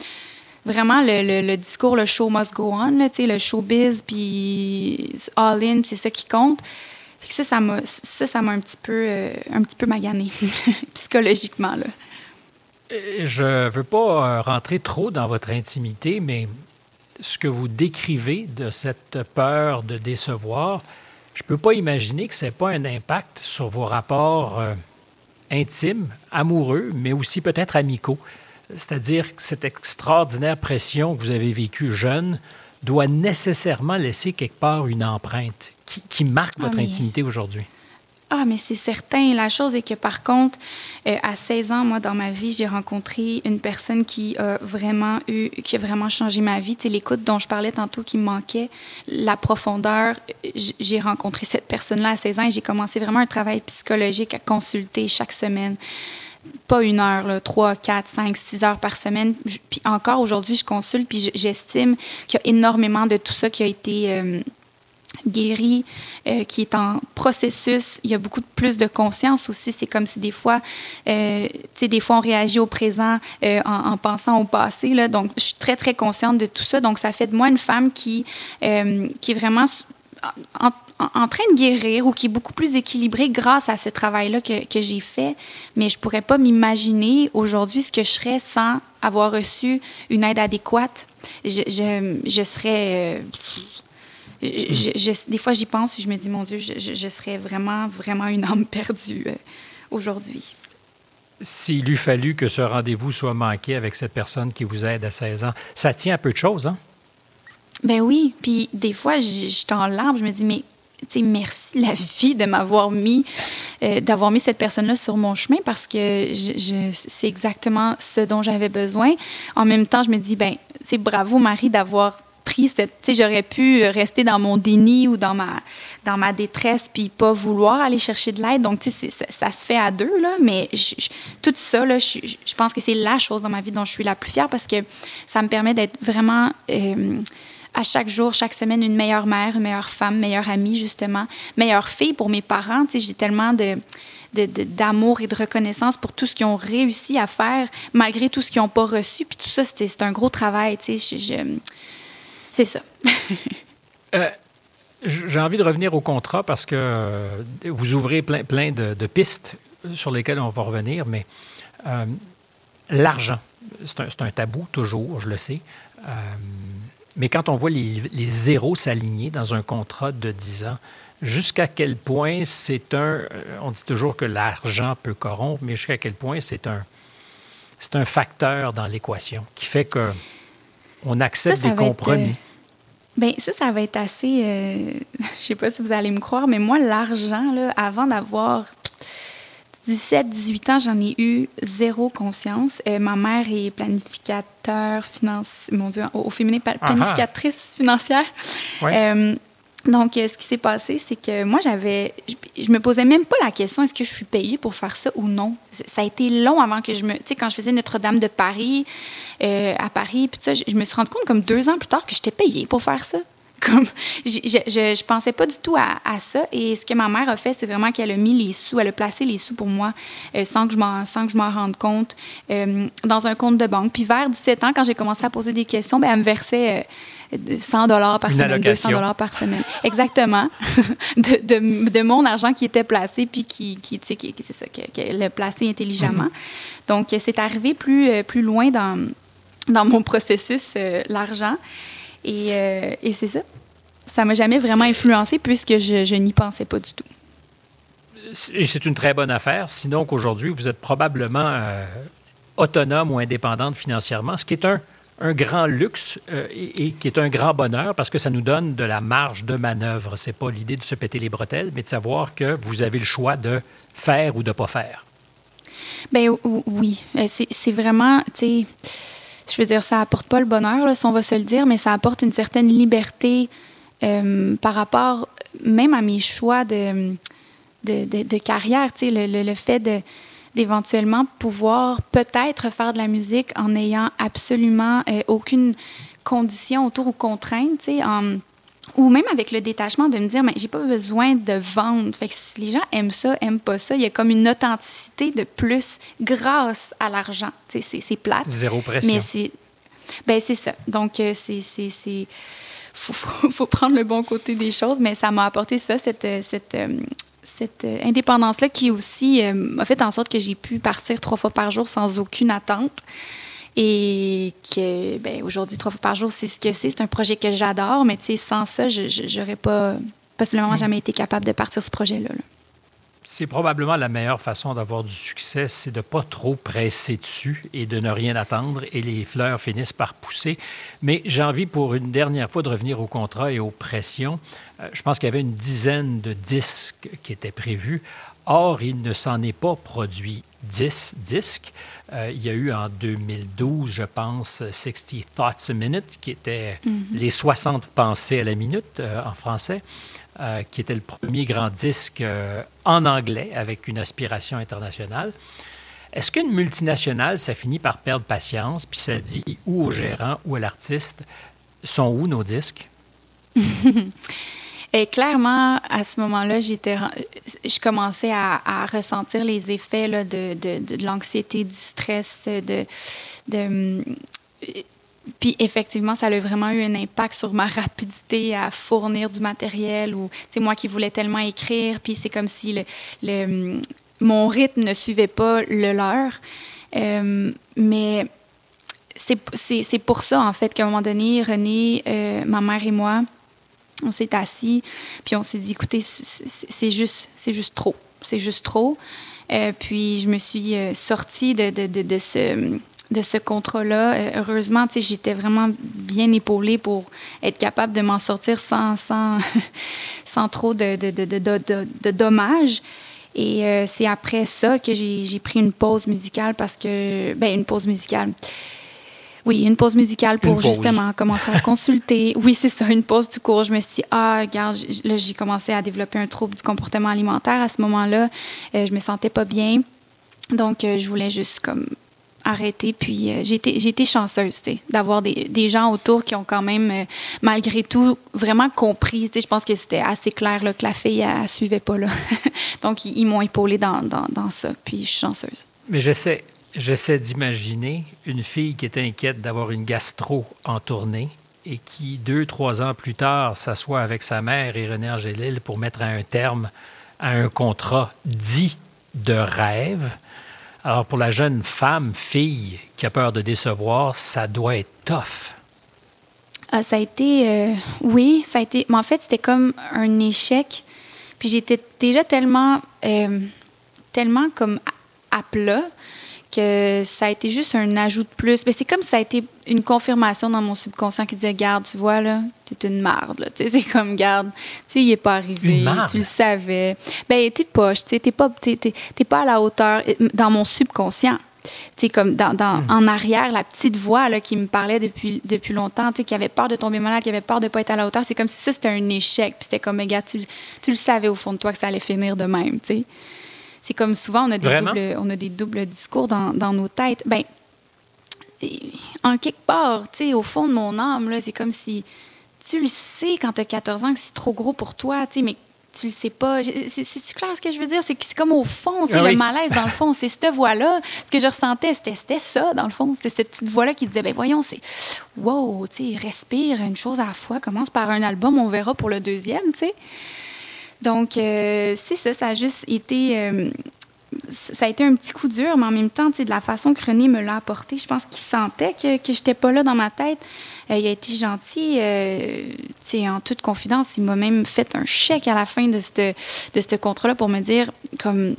vraiment le, le- discours le show must go on, là, le showbiz puis all in, c'est ça qui compte. Ça ça m'a un petit peu euh, un petit peu magané psychologiquement là. Euh, Je veux pas euh, rentrer trop dans votre intimité, mais ce que vous décrivez de cette peur de décevoir, je ne peux pas imaginer que ce n'ait pas un impact sur vos rapports euh, intimes, amoureux, mais aussi peut-être amicaux. C'est-à-dire que cette extraordinaire pression que vous avez vécue jeune doit nécessairement laisser quelque part une empreinte qui, qui marque Ah, votre mais- intimité aujourd'hui. Ah, mais c'est certain. La chose est que, par contre, euh, à 16 ans, moi, dans ma vie, j'ai rencontré une personne qui a vraiment eu, qui a vraiment changé ma vie. Tu sais, l'écoute dont je parlais tantôt qui me manquait, la profondeur. J'ai rencontré cette personne-là à 16 ans et j'ai commencé vraiment un travail psychologique à consulter chaque semaine. Pas une heure, là, trois, quatre, cinq, six heures par semaine. Puis encore aujourd'hui, je consulte, puis j'estime qu'il y a énormément de tout ça qui a été euh, guéri, euh, qui est en processus. Il y a beaucoup de- plus de conscience aussi. C'est comme si des fois, euh, tu sais, des fois on réagit au présent en, en pensant au passé. Là. Donc, je suis très, très consciente de tout ça. Donc, ça fait de moi une femme qui, qui est vraiment en, en- train de guérir ou qui est beaucoup plus équilibrée grâce à ce travail-là que, que j'ai fait. Mais je pourrais pas m'imaginer aujourd'hui ce que je serais sans avoir reçu une aide adéquate. Je, je, je serais... euh, je- des fois, j'y pense et je me dis, mon Dieu, je, serais vraiment, vraiment une âme perdue euh, aujourd'hui. S'il eût fallu que ce rendez-vous soit manqué avec cette personne qui vous aide à 16 ans, ça tient à peu de choses, hein? Ben oui, puis des fois, je suis en larmes, je me dis, mais merci la vie de m'avoir mis, euh, d'avoir mis cette personne-là sur mon chemin parce que je, je- c'est exactement ce dont j'avais besoin. En même temps, je me dis, ben, sais, bravo Marie d'avoir pris cette, tu sais, j'aurais pu rester dans mon déni ou dans ma, dans ma détresse puis pas vouloir aller chercher de l'aide. Donc, tu sais, c'est- ça, se fait à deux, là, mais je- je- tout ça, là, je- je pense que c'est la chose dans ma vie dont je suis la plus fière parce que ça me permet d'être vraiment... euh, à chaque jour, chaque semaine, une meilleure mère, une meilleure femme, meilleure amie, justement, meilleure fille pour mes parents. J'ai tellement de, d'amour et de reconnaissance pour tout ce qu'ils ont réussi à faire, malgré tout ce qu'ils n'ont pas reçu. Puis tout ça, c'est un gros travail. Tu sais, c'est ça. Euh, J'ai envie de revenir au contrat parce que euh, vous ouvrez plein, plein de, pistes sur lesquelles on va revenir, mais euh, l'argent, c'est un tabou toujours, je le sais. Mais quand on voit les, les zéros s'aligner dans un contrat de 10 ans, jusqu'à quel point c'est un... euh, On dit toujours que l'argent peut corrompre, mais jusqu'à quel point c'est un, c'est un facteur dans l'équation qui fait que on accepte Ça, ça des être, compromis. euh, Ben ça, ça va être assez. euh, je sais pas si vous allez me croire, mais moi, l'argent, là, avant d'avoir 17, 18 ans, j'en ai eu zéro conscience. Euh, ma mère est planificateur financier, mon Dieu, au, au féminin, planificatrice financière. Euh, donc, euh, ce qui s'est passé, c'est que moi, j'avais. Je, je me posais même pas la question est-ce que je suis payée pour faire ça ou non? Ça a été long avant que je me. Tu sais, quand je faisais Notre-Dame de Paris, euh, à Paris, puis ça, je, je me suis rendu compte comme deux ans plus tard que j'étais payée pour faire ça. Comme, je, je, pensais pas du tout à, à ça. Et ce que ma mère a fait, c'est vraiment qu'elle a mis les sous, elle a placé les sous pour moi euh, sans que je m'en sans que je m'en rende compte euh, dans un compte de banque. Puis vers 17 ans, quand j'ai commencé à poser des questions, ben, elle me versait euh, de 100 dollars par Une semaine, allocation. 200 dollars par semaine. Exactement. de, de, de mon argent qui était placé, puis qui, qui, tu sais, qui, c'est ça, que- a placé intelligemment. Donc, euh, c'est arrivé plus, euh, plus loin dans, dans mon processus, euh, l'argent. Et, euh, et c'est ça. Ça m'a jamais vraiment influencé puisque je, je n'y pensais pas du tout. C'est une très bonne affaire, sinon qu'aujourd'hui, vous êtes probablement euh, autonome ou indépendante financièrement, ce qui est un, un grand luxe euh, et, et qui est un grand bonheur parce que ça nous donne de la marge de manœuvre. C'est pas l'idée de se péter les bretelles, mais de savoir que vous avez le choix de faire ou de pas faire. Ben oui, c'est c'est vraiment, tu sais, je veux dire, ça apporte pas le bonheur, si on va se le dire, mais ça apporte une certaine liberté euh, par rapport même à mes choix de, de, de- de carrière, tu sais, le, le- le fait de d'éventuellement pouvoir peut-être faire de la musique en n'ayant absolument euh, aucune condition autour ou contrainte, tu sais, en- ou même avec le détachement de me dire, mais j'ai pas besoin de vendre. Fait que si les gens aiment ça, aiment pas ça, il y a comme une authenticité de plus grâce à l'argent. C'est- c'est plate. Zéro pression. Mais c'est. Ben, c'est ça. Donc, euh, c'est. c'est- Faut, faut, faut prendre le bon côté des choses, mais ça m'a apporté ça, cette, euh, cette, euh, cette euh, indépendance-là qui aussi euh, a fait en sorte que j'ai pu partir trois fois par jour sans aucune attente. Et que, ben, aujourd'hui, trois fois par jour, c'est ce que c'est. C'est un projet que j'adore, mais tu sais, sans ça, je j'aurais pas, possiblement jamais été capable de partir ce projet-là. là. C'est probablement la meilleure façon d'avoir du succès, c'est de ne pas trop presser dessus et de ne rien attendre et les fleurs finissent par pousser. Mais j'ai envie pour une dernière fois de revenir au contrat et aux pressions. Euh, je pense qu'il y avait une dizaine de disques qui étaient prévus. Or, il ne s'en est pas produit 10 disques. Euh, il y a eu en 2012, je pense, 60 Thoughts a Minute, qui était les 60 pensées à la minute euh, en français, euh, qui était le premier grand disque en anglais avec une aspiration internationale. Est-ce qu'une multinationale, ça finit par perdre patience, puis ça dit ou au gérant ou à l'artiste, sont où nos disques? Et clairement, à ce moment-là, j'étais, je commençais à, ressentir les effets là, de, de, de l'anxiété, du stress, de, de, puis effectivement, ça a vraiment eu un impact sur ma rapidité à fournir du matériel ou, c'est moi qui voulais tellement écrire, puis c'est comme si le, le, mon rythme ne suivait pas le leur. Euh, mais c'est pour ça, en fait, qu'à un moment donné, René, euh, ma mère et moi, on s'est assis, puis on s'est dit, écoutez, c'est- juste, c'est juste trop. C'est juste trop. Euh, puis je me suis euh, sortie de, de, de, ce de ce contrat-là. Euh, heureusement, j'étais vraiment bien épaulée pour être capable de m'en sortir sans, sans, sans trop de, de, dommages. Et euh, c'est après ça que j'ai j'ai pris une pause musicale parce que... Ben, une pause musicale. Oui, une pause musicale pour pause. justement commencer à consulter. Oui, c'est ça, une pause tout court. Je me suis dit, ah, regarde, là, j'ai commencé à développer un trouble du comportement alimentaire à ce moment-là. Euh, je me sentais pas bien. Donc, euh, je voulais juste comme arrêter. Puis, euh, j'ai été, j'ai été chanceuse, tu sais, d'avoir des, des gens autour qui ont quand même, euh, malgré tout, vraiment compris. Tu sais, je pense que c'était assez clair là, que la fille, elle, elle suivait pas là. Donc, ils, ils m'ont épaulée dans, dans, dans ça. Puis, je suis chanceuse. Mais j'essaie, j'essaie d'imaginer une fille qui est inquiète d'avoir une gastro en tournée et qui, deux, trois ans plus tard, s'assoit avec sa mère et René Angélil pour mettre un terme à un contrat dit de rêve. Alors, pour la jeune femme, fille qui a peur de décevoir, ça doit être tough. Ah, ça a été. euh, oui, ça a été. Mais en fait, c'était comme un échec. Puis j'étais déjà tellement. euh, tellement comme à, à plat que ça a été juste un ajout de plus. Mais c'est comme si ça a été une confirmation dans mon subconscient qui disait Garde, tu vois, là, t'es une marde. c'est comme Garde, tu y es pas arrivé. Tu le savais. Ben, t'es poche, t'es pas, t'es- t'es pas à la hauteur dans mon subconscient. Tu sais, comme dans, dans- en arrière, la petite voix là, qui me parlait depuis, depuis longtemps, qui avait peur de tomber malade, qui avait peur de pas être à la hauteur, c'est comme si ça, c'était un échec. Puis c'était comme, mais gars, tu, tu le savais au fond de toi que ça allait finir de même, tu sais. C'est comme souvent, on a des, Vraiment? doubles, on a des doubles discours dans, dans nos têtes. Ben, en quelque part, au fond de mon âme, c'est comme si tu le sais quand tu as 14 ans que c'est trop gros pour toi, mais tu le sais pas. C'est- C'est c'est clair ce que je veux dire? C'est comme au fond, tu sais, Ah le malaise, dans le fond, c'est cette voix-là. Ce que je ressentais, c'était c'était ça, dans le fond. C'était cette petite voix-là qui disait, ben voyons, c'est wow, tu sais, respire une chose à la fois, commence par un album, on verra pour le deuxième, tu sais. Donc, euh, c'est ça, ça a juste été. euh, ça a été un petit coup dur, mais en même temps, de la façon que René me l'a apporté, je pense qu'il sentait que, je n'étais pas là dans ma tête. Euh, il a été gentil. euh, en toute confidence, il m'a même fait un chèque à la fin de ce de contrat-là pour me dire, comme,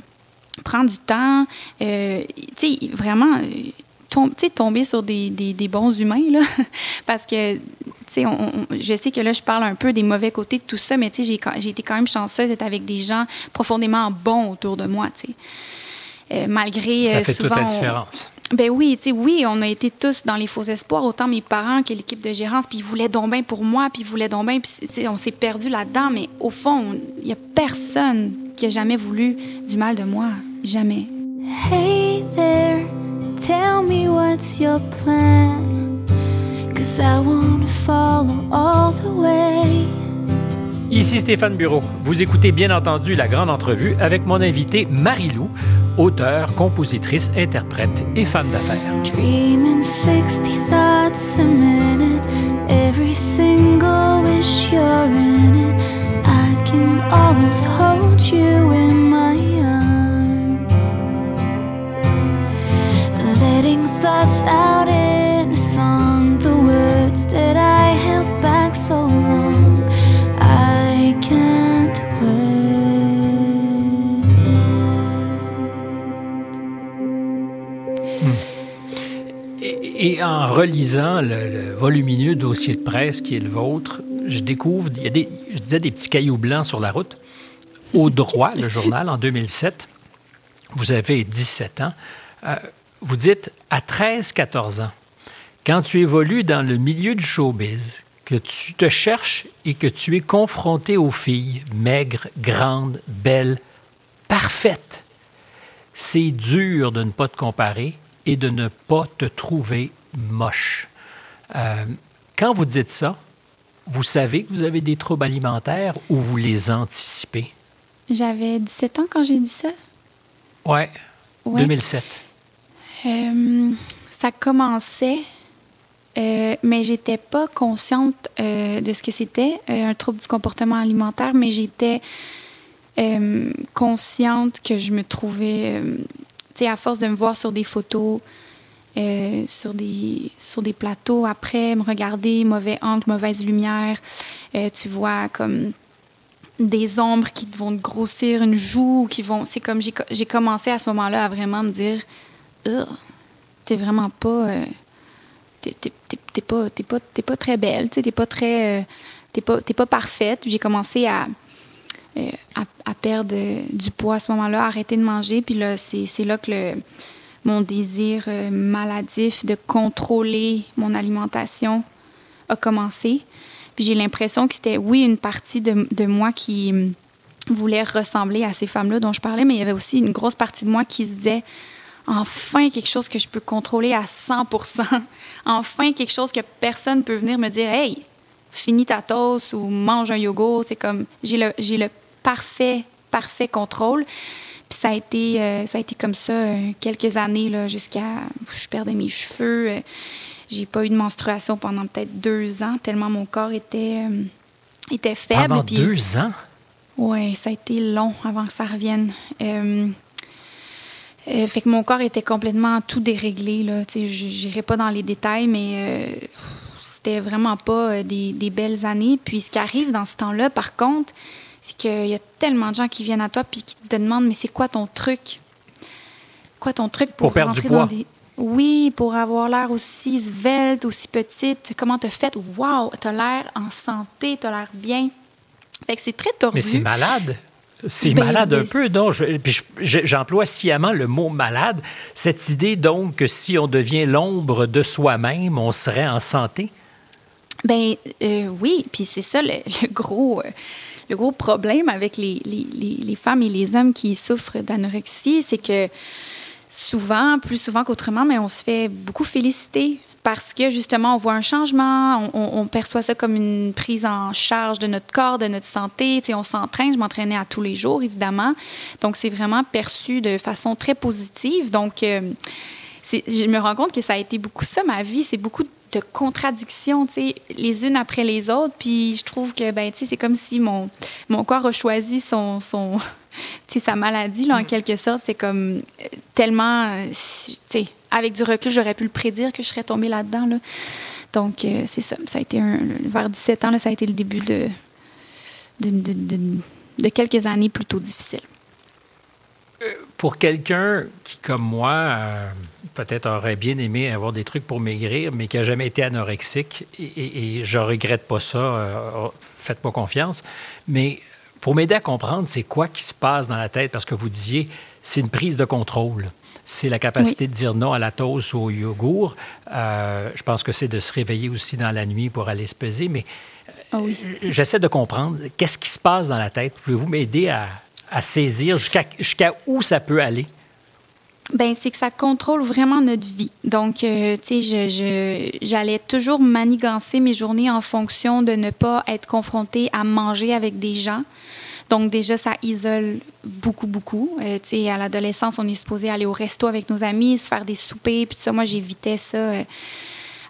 prends du temps. vraiment, tom- tu sais, tomber sur des, des- des bons humains, là. Parce que, tu sais, on- on- je sais que là, je parle un peu des mauvais côtés de tout ça, mais tu sais, j'ai j'ai été quand même chanceuse d'être avec des gens profondément bons autour de moi, tu sais. Euh, malgré Ça euh, fait toute la on- différence. ben oui, tu sais, oui, on a été tous dans les faux espoirs, autant mes parents que l'équipe de gérance, puis ils voulaient donc bien pour moi, puis ils voulaient donc bien, puis tu sais, on s'est perdu là-dedans, mais au fond, il y a personne qui a jamais voulu du mal de moi, jamais. Hey there, tell me what's your plan. Cause I wanna follow all the way. Ici Stéphane Bureau. Vous écoutez bien entendu la grande entrevue avec mon invité Marie-Lou, auteure, compositrice, interprète et femme d'affaires. Dreaming 60 thoughts a minute. Every single wish you're in it. I can almost hold Et, en relisant le, le volumineux dossier de presse qui est le vôtre, je découvre, il y a des, je disais des petits cailloux blancs sur la route. Au droit, le journal, en 2007, vous avez 17 ans. Euh, vous dites, à 13-14 ans, quand tu évolues dans le milieu du showbiz, que tu te cherches et que tu es confronté aux filles maigres, grandes, belles, parfaites, c'est dur de ne pas te comparer et de ne pas te trouver moche. Euh, quand vous dites ça, vous savez que vous avez des troubles alimentaires ou vous les anticipez? J'avais 17 ans quand j'ai dit ça. Ouais, Ouais. 2007. Euh, ça commençait, euh, mais j'étais pas consciente euh, de ce que c'était, euh, un trouble du comportement alimentaire, mais j'étais consciente que je me trouvais, tu sais, à force de me voir sur des photos, sur, des, sur des plateaux, après me regarder, mauvais angle, mauvaise lumière, tu vois comme des ombres qui vont te grossir une joue, qui vont. C'est comme j'ai co- j'ai commencé à ce moment-là à vraiment me dire, t'es vraiment pas, euh, t'es pas, pas, très belle, t'es pas très, euh, t'es pas, pas parfaite. J'ai commencé à, euh, perdre euh, du poids à ce moment-là, à arrêter de manger, puis là, c'est là que mon désir euh, maladif de contrôler mon alimentation a commencé. Puis j'ai l'impression que c'était, oui, une partie de, de moi qui hum, voulait ressembler à ces femmes-là dont je parlais, mais il y avait aussi une grosse partie de moi qui se disait, enfin quelque chose que je peux contrôler à 100% Enfin quelque chose que personne peut venir me dire, hey, finis ta toast ou mange un yogourt. C'est comme, j'ai le, j'ai le parfait, parfait contrôle. Puis ça a été, euh, ça a été comme ça euh, quelques années, là, jusqu'à, je perdais mes cheveux. euh, j'ai pas eu de menstruation pendant peut-être deux ans, tellement mon corps était, euh, était faible. Pendant Puis- deux ans? oui, ça a été long avant que ça revienne. Euh, euh, fait que mon corps était complètement tout déréglé. Je n'irai pas dans les détails, mais euh, c'était vraiment pas euh, des, des belles années. Puis ce qui arrive dans ce temps-là, par contre, c'est qu'il y a tellement de gens qui viennent à toi puis qui te demandent Mais c'est quoi ton truc? Quoi ton truc pour, Pour perdre du rentrer poids. dans des. Oui, pour avoir l'air aussi svelte, aussi petite. Comment t'as fait? Wow, t'as l'air en santé, t'as l'air bien. Fait que c'est très tordu. Mais c'est malade. C'est malade un peu? Je- puis je- J'emploie sciemment le mot malade. Cette idée, donc, que si on devient l'ombre de soi-même, on serait en santé? Ben euh, oui, puis c'est ça le, le gros, euh, le gros problème avec les, les- les- les femmes et les hommes qui souffrent d'anorexie, c'est que souvent, plus souvent qu'autrement, mais on se fait beaucoup féliciter parce que justement, on voit un changement, on, perçoit ça comme une prise en charge de notre corps, de notre santé. Tu sais, on s'entraîne, je m'entraînais à tous les jours, évidemment. Donc, c'est vraiment perçu de façon très positive. Donc, euh, je me rends compte que ça a été beaucoup ça, ma vie. C'est beaucoup de contradictions, tu sais, les unes après les autres. Puis je trouve que, ben, tu sais, c'est comme si mon, mon corps a choisi son, sa maladie, là, en quelque sorte. C'est comme euh, tellement, euh, tu sais, avec du recul, j'aurais pu le prédire que je serais tombée là-dedans, là. Donc, euh, c'est ça. Ça a été vers 17 ans, ça a été le début de, quelques années plutôt difficiles. Pour quelqu'un qui, comme moi, euh, peut-être aurait bien aimé avoir des trucs pour maigrir, mais qui n'a jamais été anorexique, et, et- et je regrette pas ça, euh, oh, faites-moi confiance, mais pour m'aider à comprendre c'est quoi qui se passe dans la tête, parce que vous disiez, c'est une prise de contrôle. C'est la capacité de dire non à la toast ou au yogourt. Euh, je pense que c'est de se réveiller aussi dans la nuit pour aller se peser, mais Ah oui. j'essaie de comprendre qu'est-ce qui se passe dans la tête. Pouvez-vous m'aider à, à saisir jusqu'à jusqu'à où ça peut aller? Ben, c'est que ça contrôle vraiment notre vie. Donc, euh, tu sais, j'allais toujours manigancer mes journées en fonction de ne pas être confrontée à manger avec des gens. Donc, déjà, ça isole beaucoup, beaucoup. Euh, tu sais, à l'adolescence, on est supposé aller au resto avec nos amis, se faire des soupers, puis ça. Moi, j'évitais ça euh,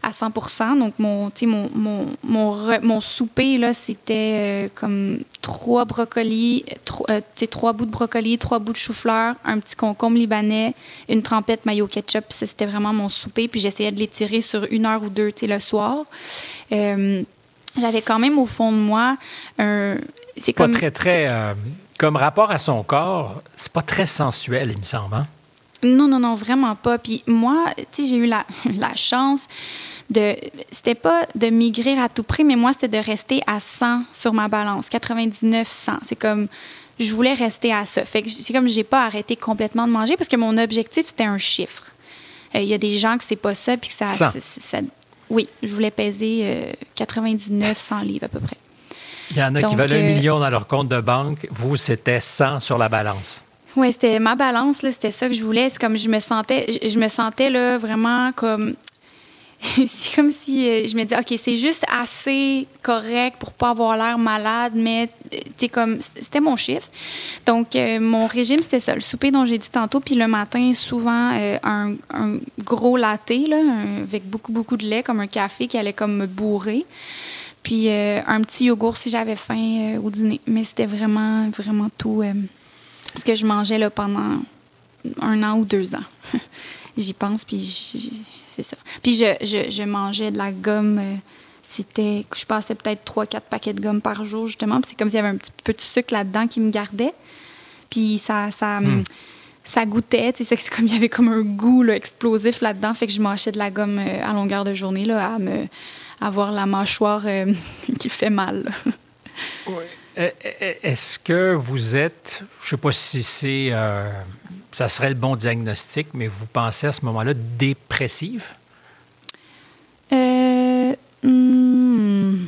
à 100% Donc, mon, mon, mon, mon, mon souper, là, c'était euh, comme trois brocolis, trois bouts de brocoli, trois bouts de chou-fleur, un petit concombre libanais, une trempette mayo ketchup. Ça, c'était vraiment mon souper. Puis, j'essayais de l'étirer sur une heure ou deux, tu le soir. J'avais quand même au fond de moi un. C'est Pas comme. très, très. euh, comme rapport à son corps, c'est pas très sensuel, il me semble. hein? Non, non, non, vraiment pas. Puis moi, tu sais, j'ai eu la, la chance de. C'était pas de maigrir à tout prix, mais moi, c'était de rester à 100 sur ma balance. 99, 100. C'est comme. Je voulais rester à ça. Fait que c'est comme j'ai pas arrêté complètement de manger parce que mon objectif, c'était un chiffre. Euh, Il y a des gens que c'est pas ça, puis que ça. 100. c'est- c'est- ça- oui, je voulais peser euh, 99, 100 livres à peu près. Il y en a qui veulent un euh, million dans leur compte de banque. Vous, c'était 100 sur la balance. Oui, c'était ma balance, là, c'était ça que je voulais. C'est comme je me sentais, je, je me sentais là vraiment comme. c'est comme si euh, je me disais, OK, c'est juste assez correct pour pas avoir l'air malade, mais euh, sais, comme c'était mon chiffre. Donc, euh, mon régime, c'était ça, le souper dont j'ai dit tantôt, puis le matin, souvent, un, gros latte, là, avec beaucoup, beaucoup de lait, comme un café qui allait comme me bourrer. Puis un petit yogourt si j'avais faim au dîner. Mais c'était vraiment, vraiment tout ce que je mangeais là, pendant un an ou deux ans. J'y pense, puis c'est ça. Puis je, je, je mangeais de la gomme euh, c'était, je passais peut-être 3-4 paquets de gomme par jour, justement. Puis c'est comme s'il y avait un petit peu de sucre là-dedans qui me gardait. Puis ça, ça, Hmm. ça goûtait. tu sais, C'est comme il y avait comme un goût là, explosif là-dedans. Fait que je mâchais de la gomme euh, à longueur de journée là, à me avoir la mâchoire euh, qui fait mal. euh, Est-ce que vous êtes, je ne sais pas si c'est, euh, ça serait le bon diagnostic, mais vous pensez à ce moment-là dépressive? Euh, hmm,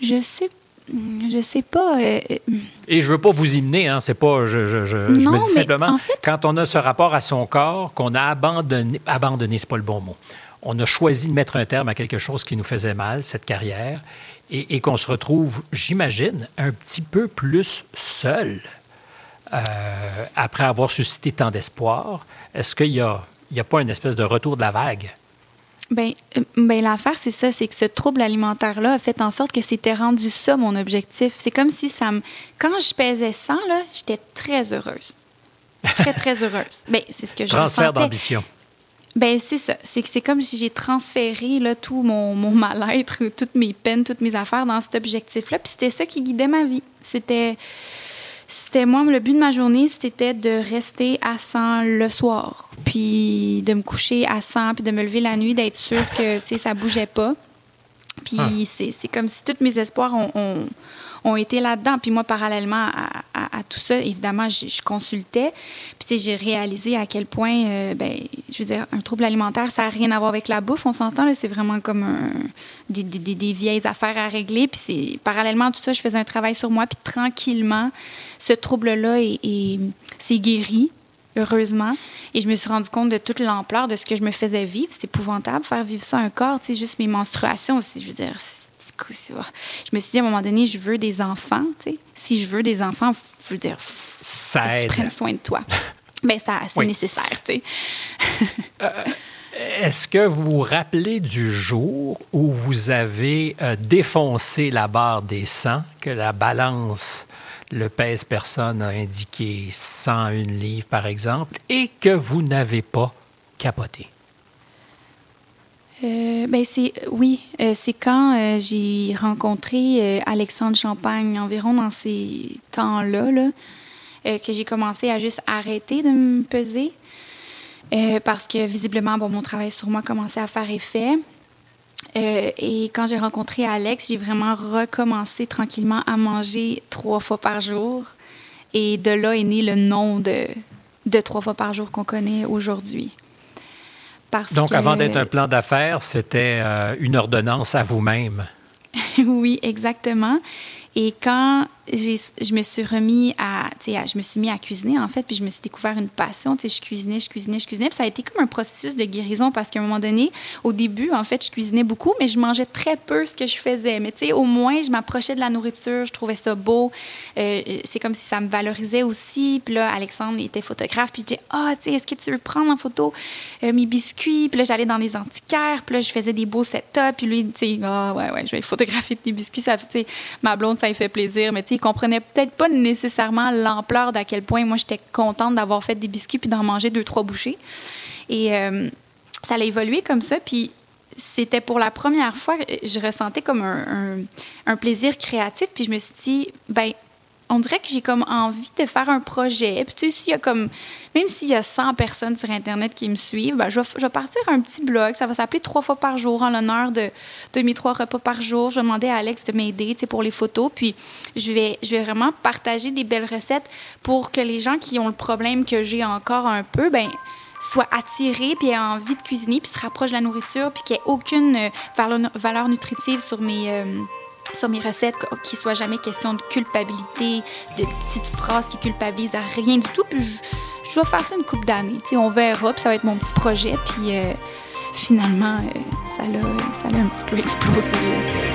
je sais, je sais pas. euh, euh, Et je veux pas vous y mener, hein, c'est pas, je, je, je, je Non, me dis simplement, en fait- quand on a ce rapport à son corps, qu'on a abandonné, abandonné, c'est pas le bon mot, on a choisi de mettre un terme à quelque chose qui nous faisait mal, cette carrière, et, et qu'on se retrouve, j'imagine, un petit peu plus seul euh, après avoir suscité tant d'espoir. Est-ce qu'il y a, a pas une espèce de retour de la vague? Ben, euh, ben l'affaire, c'est ça, c'est que ce trouble alimentaire-là a fait en sorte que c'était rendu ça mon objectif. C'est comme si ça me... Quand je pesais 100, là, j'étais très heureuse. Très, très heureuse. Ben, c'est ce que je Transfert d'ambition. Ben, c'est ça. C'est que c'est comme si j'ai transféré là, tout mon, mon mal-être, toutes mes peines, toutes mes affaires dans cet objectif-là. Puis c'était ça qui guidait ma vie. C'était... C'était moi, le but de ma journée, c'était de rester à 100 le soir, puis de me coucher à 100, puis de me lever la nuit, d'être sûre que, ça bougeait pas. Puis Ah. c'est c'est comme si tous mes espoirs ont, ont- ont été là-dedans. Puis moi, parallèlement à, tout ça, évidemment, je, consultais. Puis tu sais, j'ai réalisé à quel point, euh, ben, je veux dire, un trouble alimentaire, ça n'a rien à voir avec la bouffe, on s'entend. C'est vraiment comme des, des- des- vieilles affaires à régler. Puis parallèlement à tout ça, je faisais un travail sur moi. Puis tranquillement, ce trouble-là est- est- s'est guéri heureusement. Et je me suis rendu compte de toute l'ampleur de ce que je me faisais vivre. C'est épouvantable, faire vivre ça à un corps. Tu sais, juste mes menstruations aussi, je veux dire. Je me suis dit, à un moment donné, je veux des enfants. tu sais. Si je veux des enfants, je veux dire, faut Ça que tu prennes soin de toi. ben ça, c'est Oui. nécessaire, tu sais. Est-ce que vous vous rappelez du jour où vous avez euh, défoncé la barre des 100, que la balance, le pèse-personne a indiqué 101 livres, par exemple, et que vous n'avez pas capoté? Euh, ben c'est oui, euh, c'est quand euh, j'ai rencontré euh, Alexandre Champagne environ dans ces temps-là là, euh, que j'ai commencé à juste arrêter de me peser euh, parce que visiblement bon mon travail sur moi commençait à faire effet. Euh, et quand j'ai rencontré Alex, j'ai vraiment recommencé tranquillement à manger trois fois par jour. Et de là est né le nom de, de trois fois par jour qu'on connaît aujourd'hui. Parce Donc, que- avant d'être un plan d'affaires, c'était euh, une ordonnance à vous-même. oui, exactement. Et quand je me suis remis à, à- je me suis mis à cuisiner en fait, puis je me suis découvert une passion. Tu sais, je cuisinais, je cuisinais, je cuisinais. Puis ça a été comme un processus de guérison parce qu'à un moment donné, au début, en fait, je cuisinais beaucoup, mais je mangeais très peu ce que je faisais. Mais tu sais, au moins, je m'approchais de la nourriture, je trouvais ça beau. Euh, c'est comme si ça me valorisait aussi. Puis là, Alexandre était photographe, puis je disais, ah, tu sais, est-ce que tu veux prendre en photo euh, mes biscuits? Puis là, j'allais dans des antiquaires, puis là, je faisais des beaux setups. Puis lui, tu sais, ah, ouais, ouais, je vais photographier tes biscuits. Ça, tu sais, ma blonde, ça lui fait plaisir. Mais tu sais, il comprenait peut-être pas nécessairement l'ampleur d'à quel point moi, j'étais contente d'avoir fait des biscuits puis d'en manger deux, trois bouchées. Et euh, ça a évolué comme ça. Puis c'était pour la première fois je ressentais comme un, un- un plaisir créatif. Puis je me suis dit, ben on dirait que j'ai comme envie de faire un projet. Puis tu sais, s'il y a comme, même s'il y a 100 personnes sur Internet qui me suivent, ben, je, vais, partir un petit blog. Ça va s'appeler Trois fois par jour en l'honneur de, de mes trois repas par jour. Je vais demander à Alex de m'aider tu pour les photos. Puis je vais, je vais vraiment partager des belles recettes pour que les gens qui ont le problème que j'ai encore un peu, ben soient attirés puis aient envie de cuisiner puis se rapprochent de la nourriture puis qu'il n'y ait aucune euh, valeur nutritive sur mes... euh, sur mes recettes, qu'il soit jamais question de culpabilité, de petites phrases qui culpabilisent à rien du tout. Puis je, je dois faire ça une couple d'années. On verra, puis ça va être mon petit projet. Puis euh, finalement, euh, ça l'a un petit peu explosé.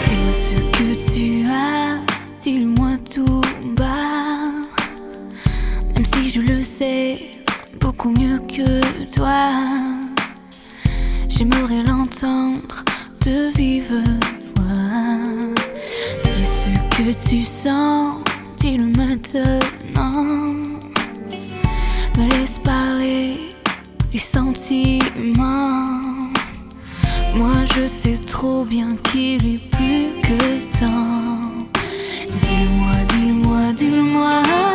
Dis-moi ce que tu as, dis-le-moi tout bas. Même si je le sais beaucoup mieux que toi, j'aimerais l'entendre de vive voix. Dis ce que tu sens, dis-le maintenant. Me laisse parler les sentiments. Moi je sais trop bien qu'il est plus que temps. Dis-le-moi, dis-le-moi, dis-le-moi.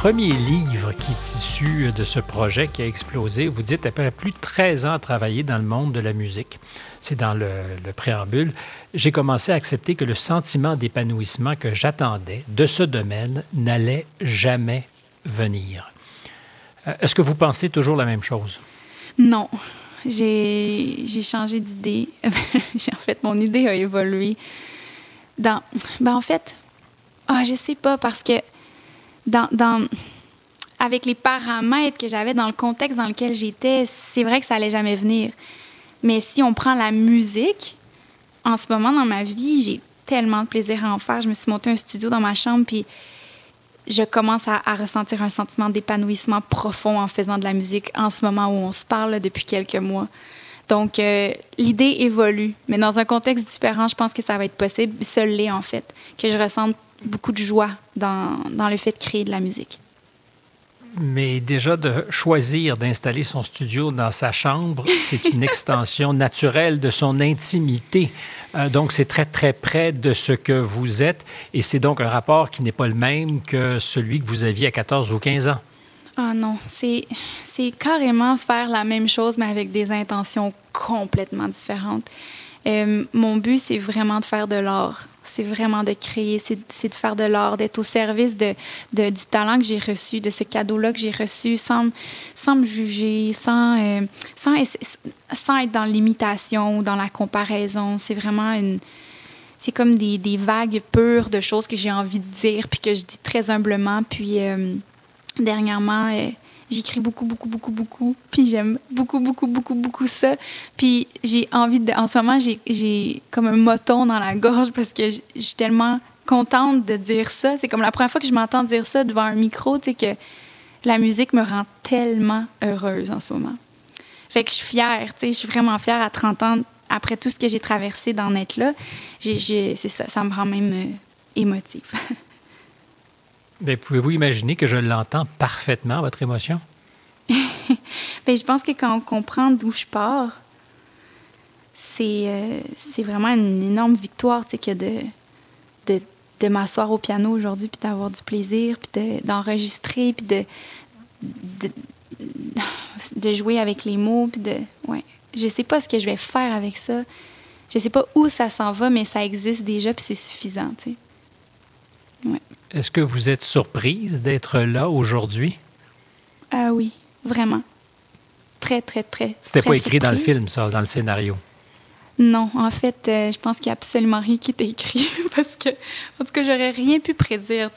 Premier livre qui est issu de ce projet qui a explosé, vous dites après plus de 13 ans à travailler dans le monde de la musique, c'est dans le, le préambule, j'ai commencé à accepter que le sentiment d'épanouissement que j'attendais de ce domaine n'allait jamais venir. Euh, Est-ce que vous pensez toujours la même chose? Non, j'ai changé d'idée. En fait, mon idée a évolué. Dans, ben en fait, ah, je sais pas, parce que avec les paramètres que j'avais dans le contexte dans lequel j'étais, c'est vrai que ça allait jamais venir. Mais si on prend la musique, en ce moment dans ma vie, j'ai tellement de plaisir à en faire. Je me suis monté un studio dans ma chambre, puis je commence à, ressentir un sentiment d'épanouissement profond en faisant de la musique en ce moment où on se parle depuis quelques mois. Donc, euh, l'idée évolue, mais dans un contexte différent, je pense que ça va être possible. Seul l'est, en fait, que je ressente beaucoup de joie dans, dans le fait de créer de la musique. Mais déjà de choisir d'installer son studio dans sa chambre, c'est une extension naturelle de son intimité. Euh, donc, c'est très, très près de ce que vous êtes. Et c'est donc un rapport qui n'est pas le même que celui que vous aviez à 14 ou 15 ans. Ah non, c'est c'est carrément faire la même chose, mais avec des intentions complètement différentes. Euh, mon but, c'est vraiment de faire de l'art. C'est vraiment de créer, c'est de faire de l'art, d'être au service de, du talent que j'ai reçu, de ce cadeau-là que j'ai reçu, sans, me juger, sans, euh, sans être dans l'imitation ou dans la comparaison. C'est vraiment une, c'est comme des, des vagues pures de choses que j'ai envie de dire, puis que je dis très humblement. Puis euh, dernièrement, euh, j'écris beaucoup, beaucoup, beaucoup, beaucoup. Puis j'aime beaucoup, beaucoup, beaucoup, beaucoup ça. Puis j'ai envie de. En ce moment, j'ai- comme un moton dans la gorge parce que je suis tellement contente de dire ça. C'est comme la première fois que je m'entends dire ça devant un micro, tu sais, que la musique me rend tellement heureuse en ce moment. Fait que je suis fière, tu sais, je suis vraiment fière à 30 ans, après tout ce que j'ai traversé d'en être là. C'est ça, ça me rend même euh, émotive. Bien, Pouvez-vous imaginer que je l'entends parfaitement, votre émotion? Ben, je pense que quand on comprend d'où je pars, c'est euh, c'est vraiment une énorme victoire, que de, de, de m'asseoir au piano aujourd'hui, puis d'avoir du plaisir, puis de- d'enregistrer, puis de, de, jouer avec les mots, puis de... Ouais. Je sais pas ce que je vais faire avec ça. Je sais pas où ça s'en va, mais ça existe déjà, puis c'est suffisant, tu. Est-ce que vous êtes surprise d'être là aujourd'hui? Ah oui, vraiment. Très, très, très. C'était pas écrit dans le film, ça, dans le scénario. Non, en fait, euh, je pense qu'il n'y a absolument rien qui était écrit parce que, en tout cas, j'aurais rien pu prédire.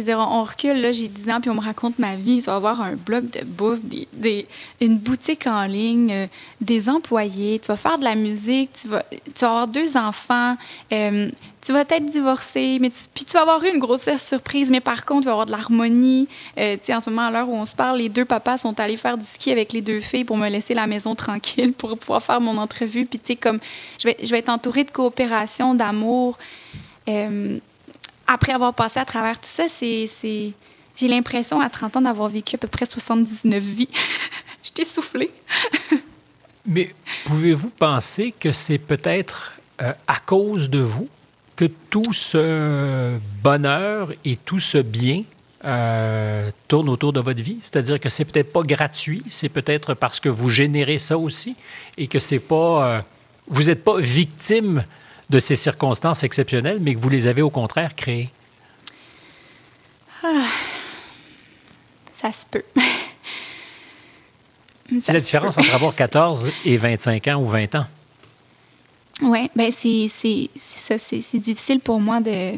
Je veux dire, on, recule, là, j'ai 10 ans, puis on me raconte ma vie. Ça va avoir un blog de bouffe, des, une boutique en ligne, euh, des employés, tu vas faire de la musique, tu vas, tu vas avoir deux enfants, euh, tu vas être divorcé, mais puis tu vas avoir eu une grossesse surprise, mais par contre, tu vas avoir de l'harmonie. Euh, tu sais, en ce moment, à l'heure où on se parle, les deux papas sont allés faire du ski avec les deux filles pour me laisser la maison tranquille pour pouvoir faire mon entrevue. Puis, tu sais, comme, je vais, je vais être entourée de coopération, d'amour. Après avoir passé à travers tout ça, c'est, j'ai l'impression, à 30 ans, d'avoir vécu à peu près 79 vies. Je t'ai soufflé. Mais pouvez-vous penser que c'est peut-être euh, à cause de vous que tout ce bonheur et tout ce bien euh, tourne autour de votre vie? C'est-à-dire que c'est peut-être pas gratuit, c'est peut-être parce que vous générez ça aussi et que c'est pas... euh, vous n'êtes pas victime de ces circonstances exceptionnelles, mais que vous les avez au contraire créées? Ça se peut. C'est la différence peut. entre avoir 14 et 25 ans ou 20 ans. Oui, ben c'est ça. C'est c'est difficile pour moi de.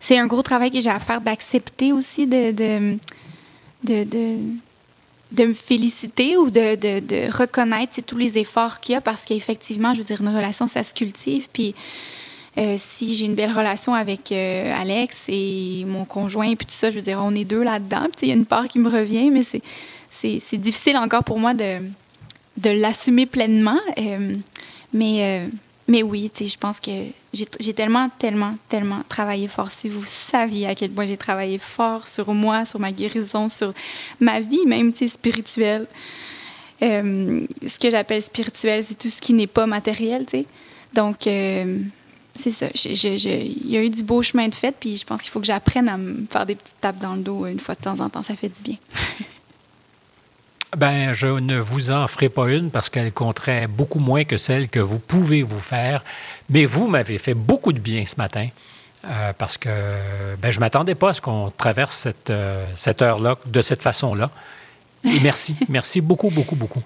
C'est un gros travail que j'ai à faire d'accepter aussi de, de, de, de, de me féliciter ou de, de, de reconnaître tous les efforts qu'il y a parce qu'effectivement, je veux dire, une relation, ça se cultive. Puis euh, si j'ai une belle relation avec euh, Alex et mon conjoint, puis tout ça, je veux dire, on est deux là-dedans. Puis il y a une part qui me revient, mais c'est- c'est c'est difficile encore pour moi de, de l'assumer pleinement. Euh, mais, euh, mais oui, tu sais, je pense que j'ai tellement, tellement, tellement travaillé fort. Si vous saviez à quel point j'ai travaillé fort sur moi, sur ma guérison, sur ma vie même, tu sais, spirituelle. Euh, ce que j'appelle spirituel, c'est tout ce qui n'est pas matériel, tu sais. Donc, euh, c'est ça. Il y a eu du beau chemin de fait, puis je pense qu'il faut que j'apprenne à me faire des petites tapes dans le dos une fois de temps en temps. Ça fait du bien. Ben, je ne vous en ferai pas une parce qu'elle compterait beaucoup moins que celle que vous pouvez vous faire. Mais vous m'avez fait beaucoup de bien ce matin euh, parce que ben, je ne m'attendais pas à ce qu'on traverse cette, euh, cette heure-là de cette façon-là. Et merci. merci beaucoup, beaucoup, beaucoup.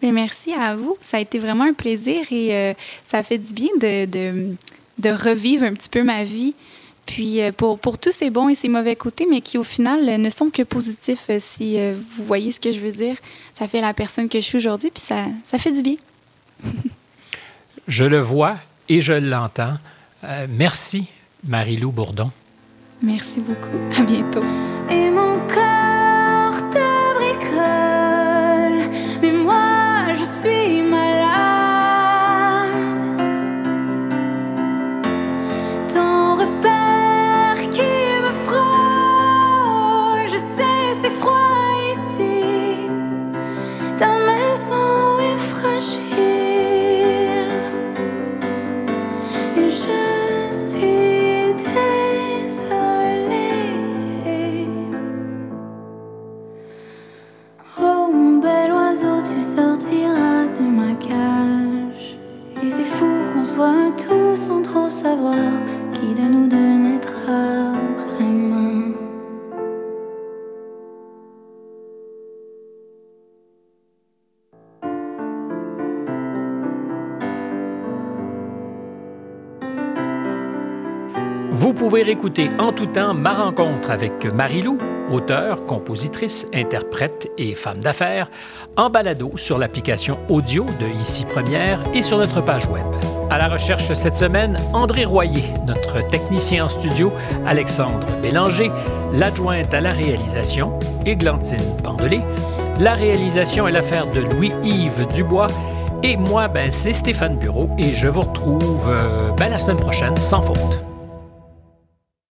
Bien, merci à vous. Ça a été vraiment un plaisir et euh, ça fait du bien de, de, de revivre un petit peu ma vie. Puis euh, pour, pour tous ces bons et ces mauvais côtés, mais qui au final euh, ne sont que positifs, euh, si vous voyez ce que je veux dire. Ça fait la personne que je suis aujourd'hui, puis ça, ça fait du bien. Je le vois et je l'entends. Euh, merci, Marie-Lou Bourdon. Merci beaucoup. À bientôt. Et qui de nous deux naîtra vraiment. Vous pouvez réécouter en tout temps ma rencontre avec Marie-Lou, auteure, compositrice, interprète et femme d'affaires, en balado sur l'application audio de Ici Première et sur notre page web. À la recherche cette semaine, André Royer, notre technicien en studio, Alexandre Bélanger, l'adjointe à la réalisation, Églantine Pandelé. La réalisation est l'affaire de Louis-Yves Dubois. Et moi, ben, c'est Stéphane Bureau et je vous retrouve euh, ben, la semaine prochaine sans faute.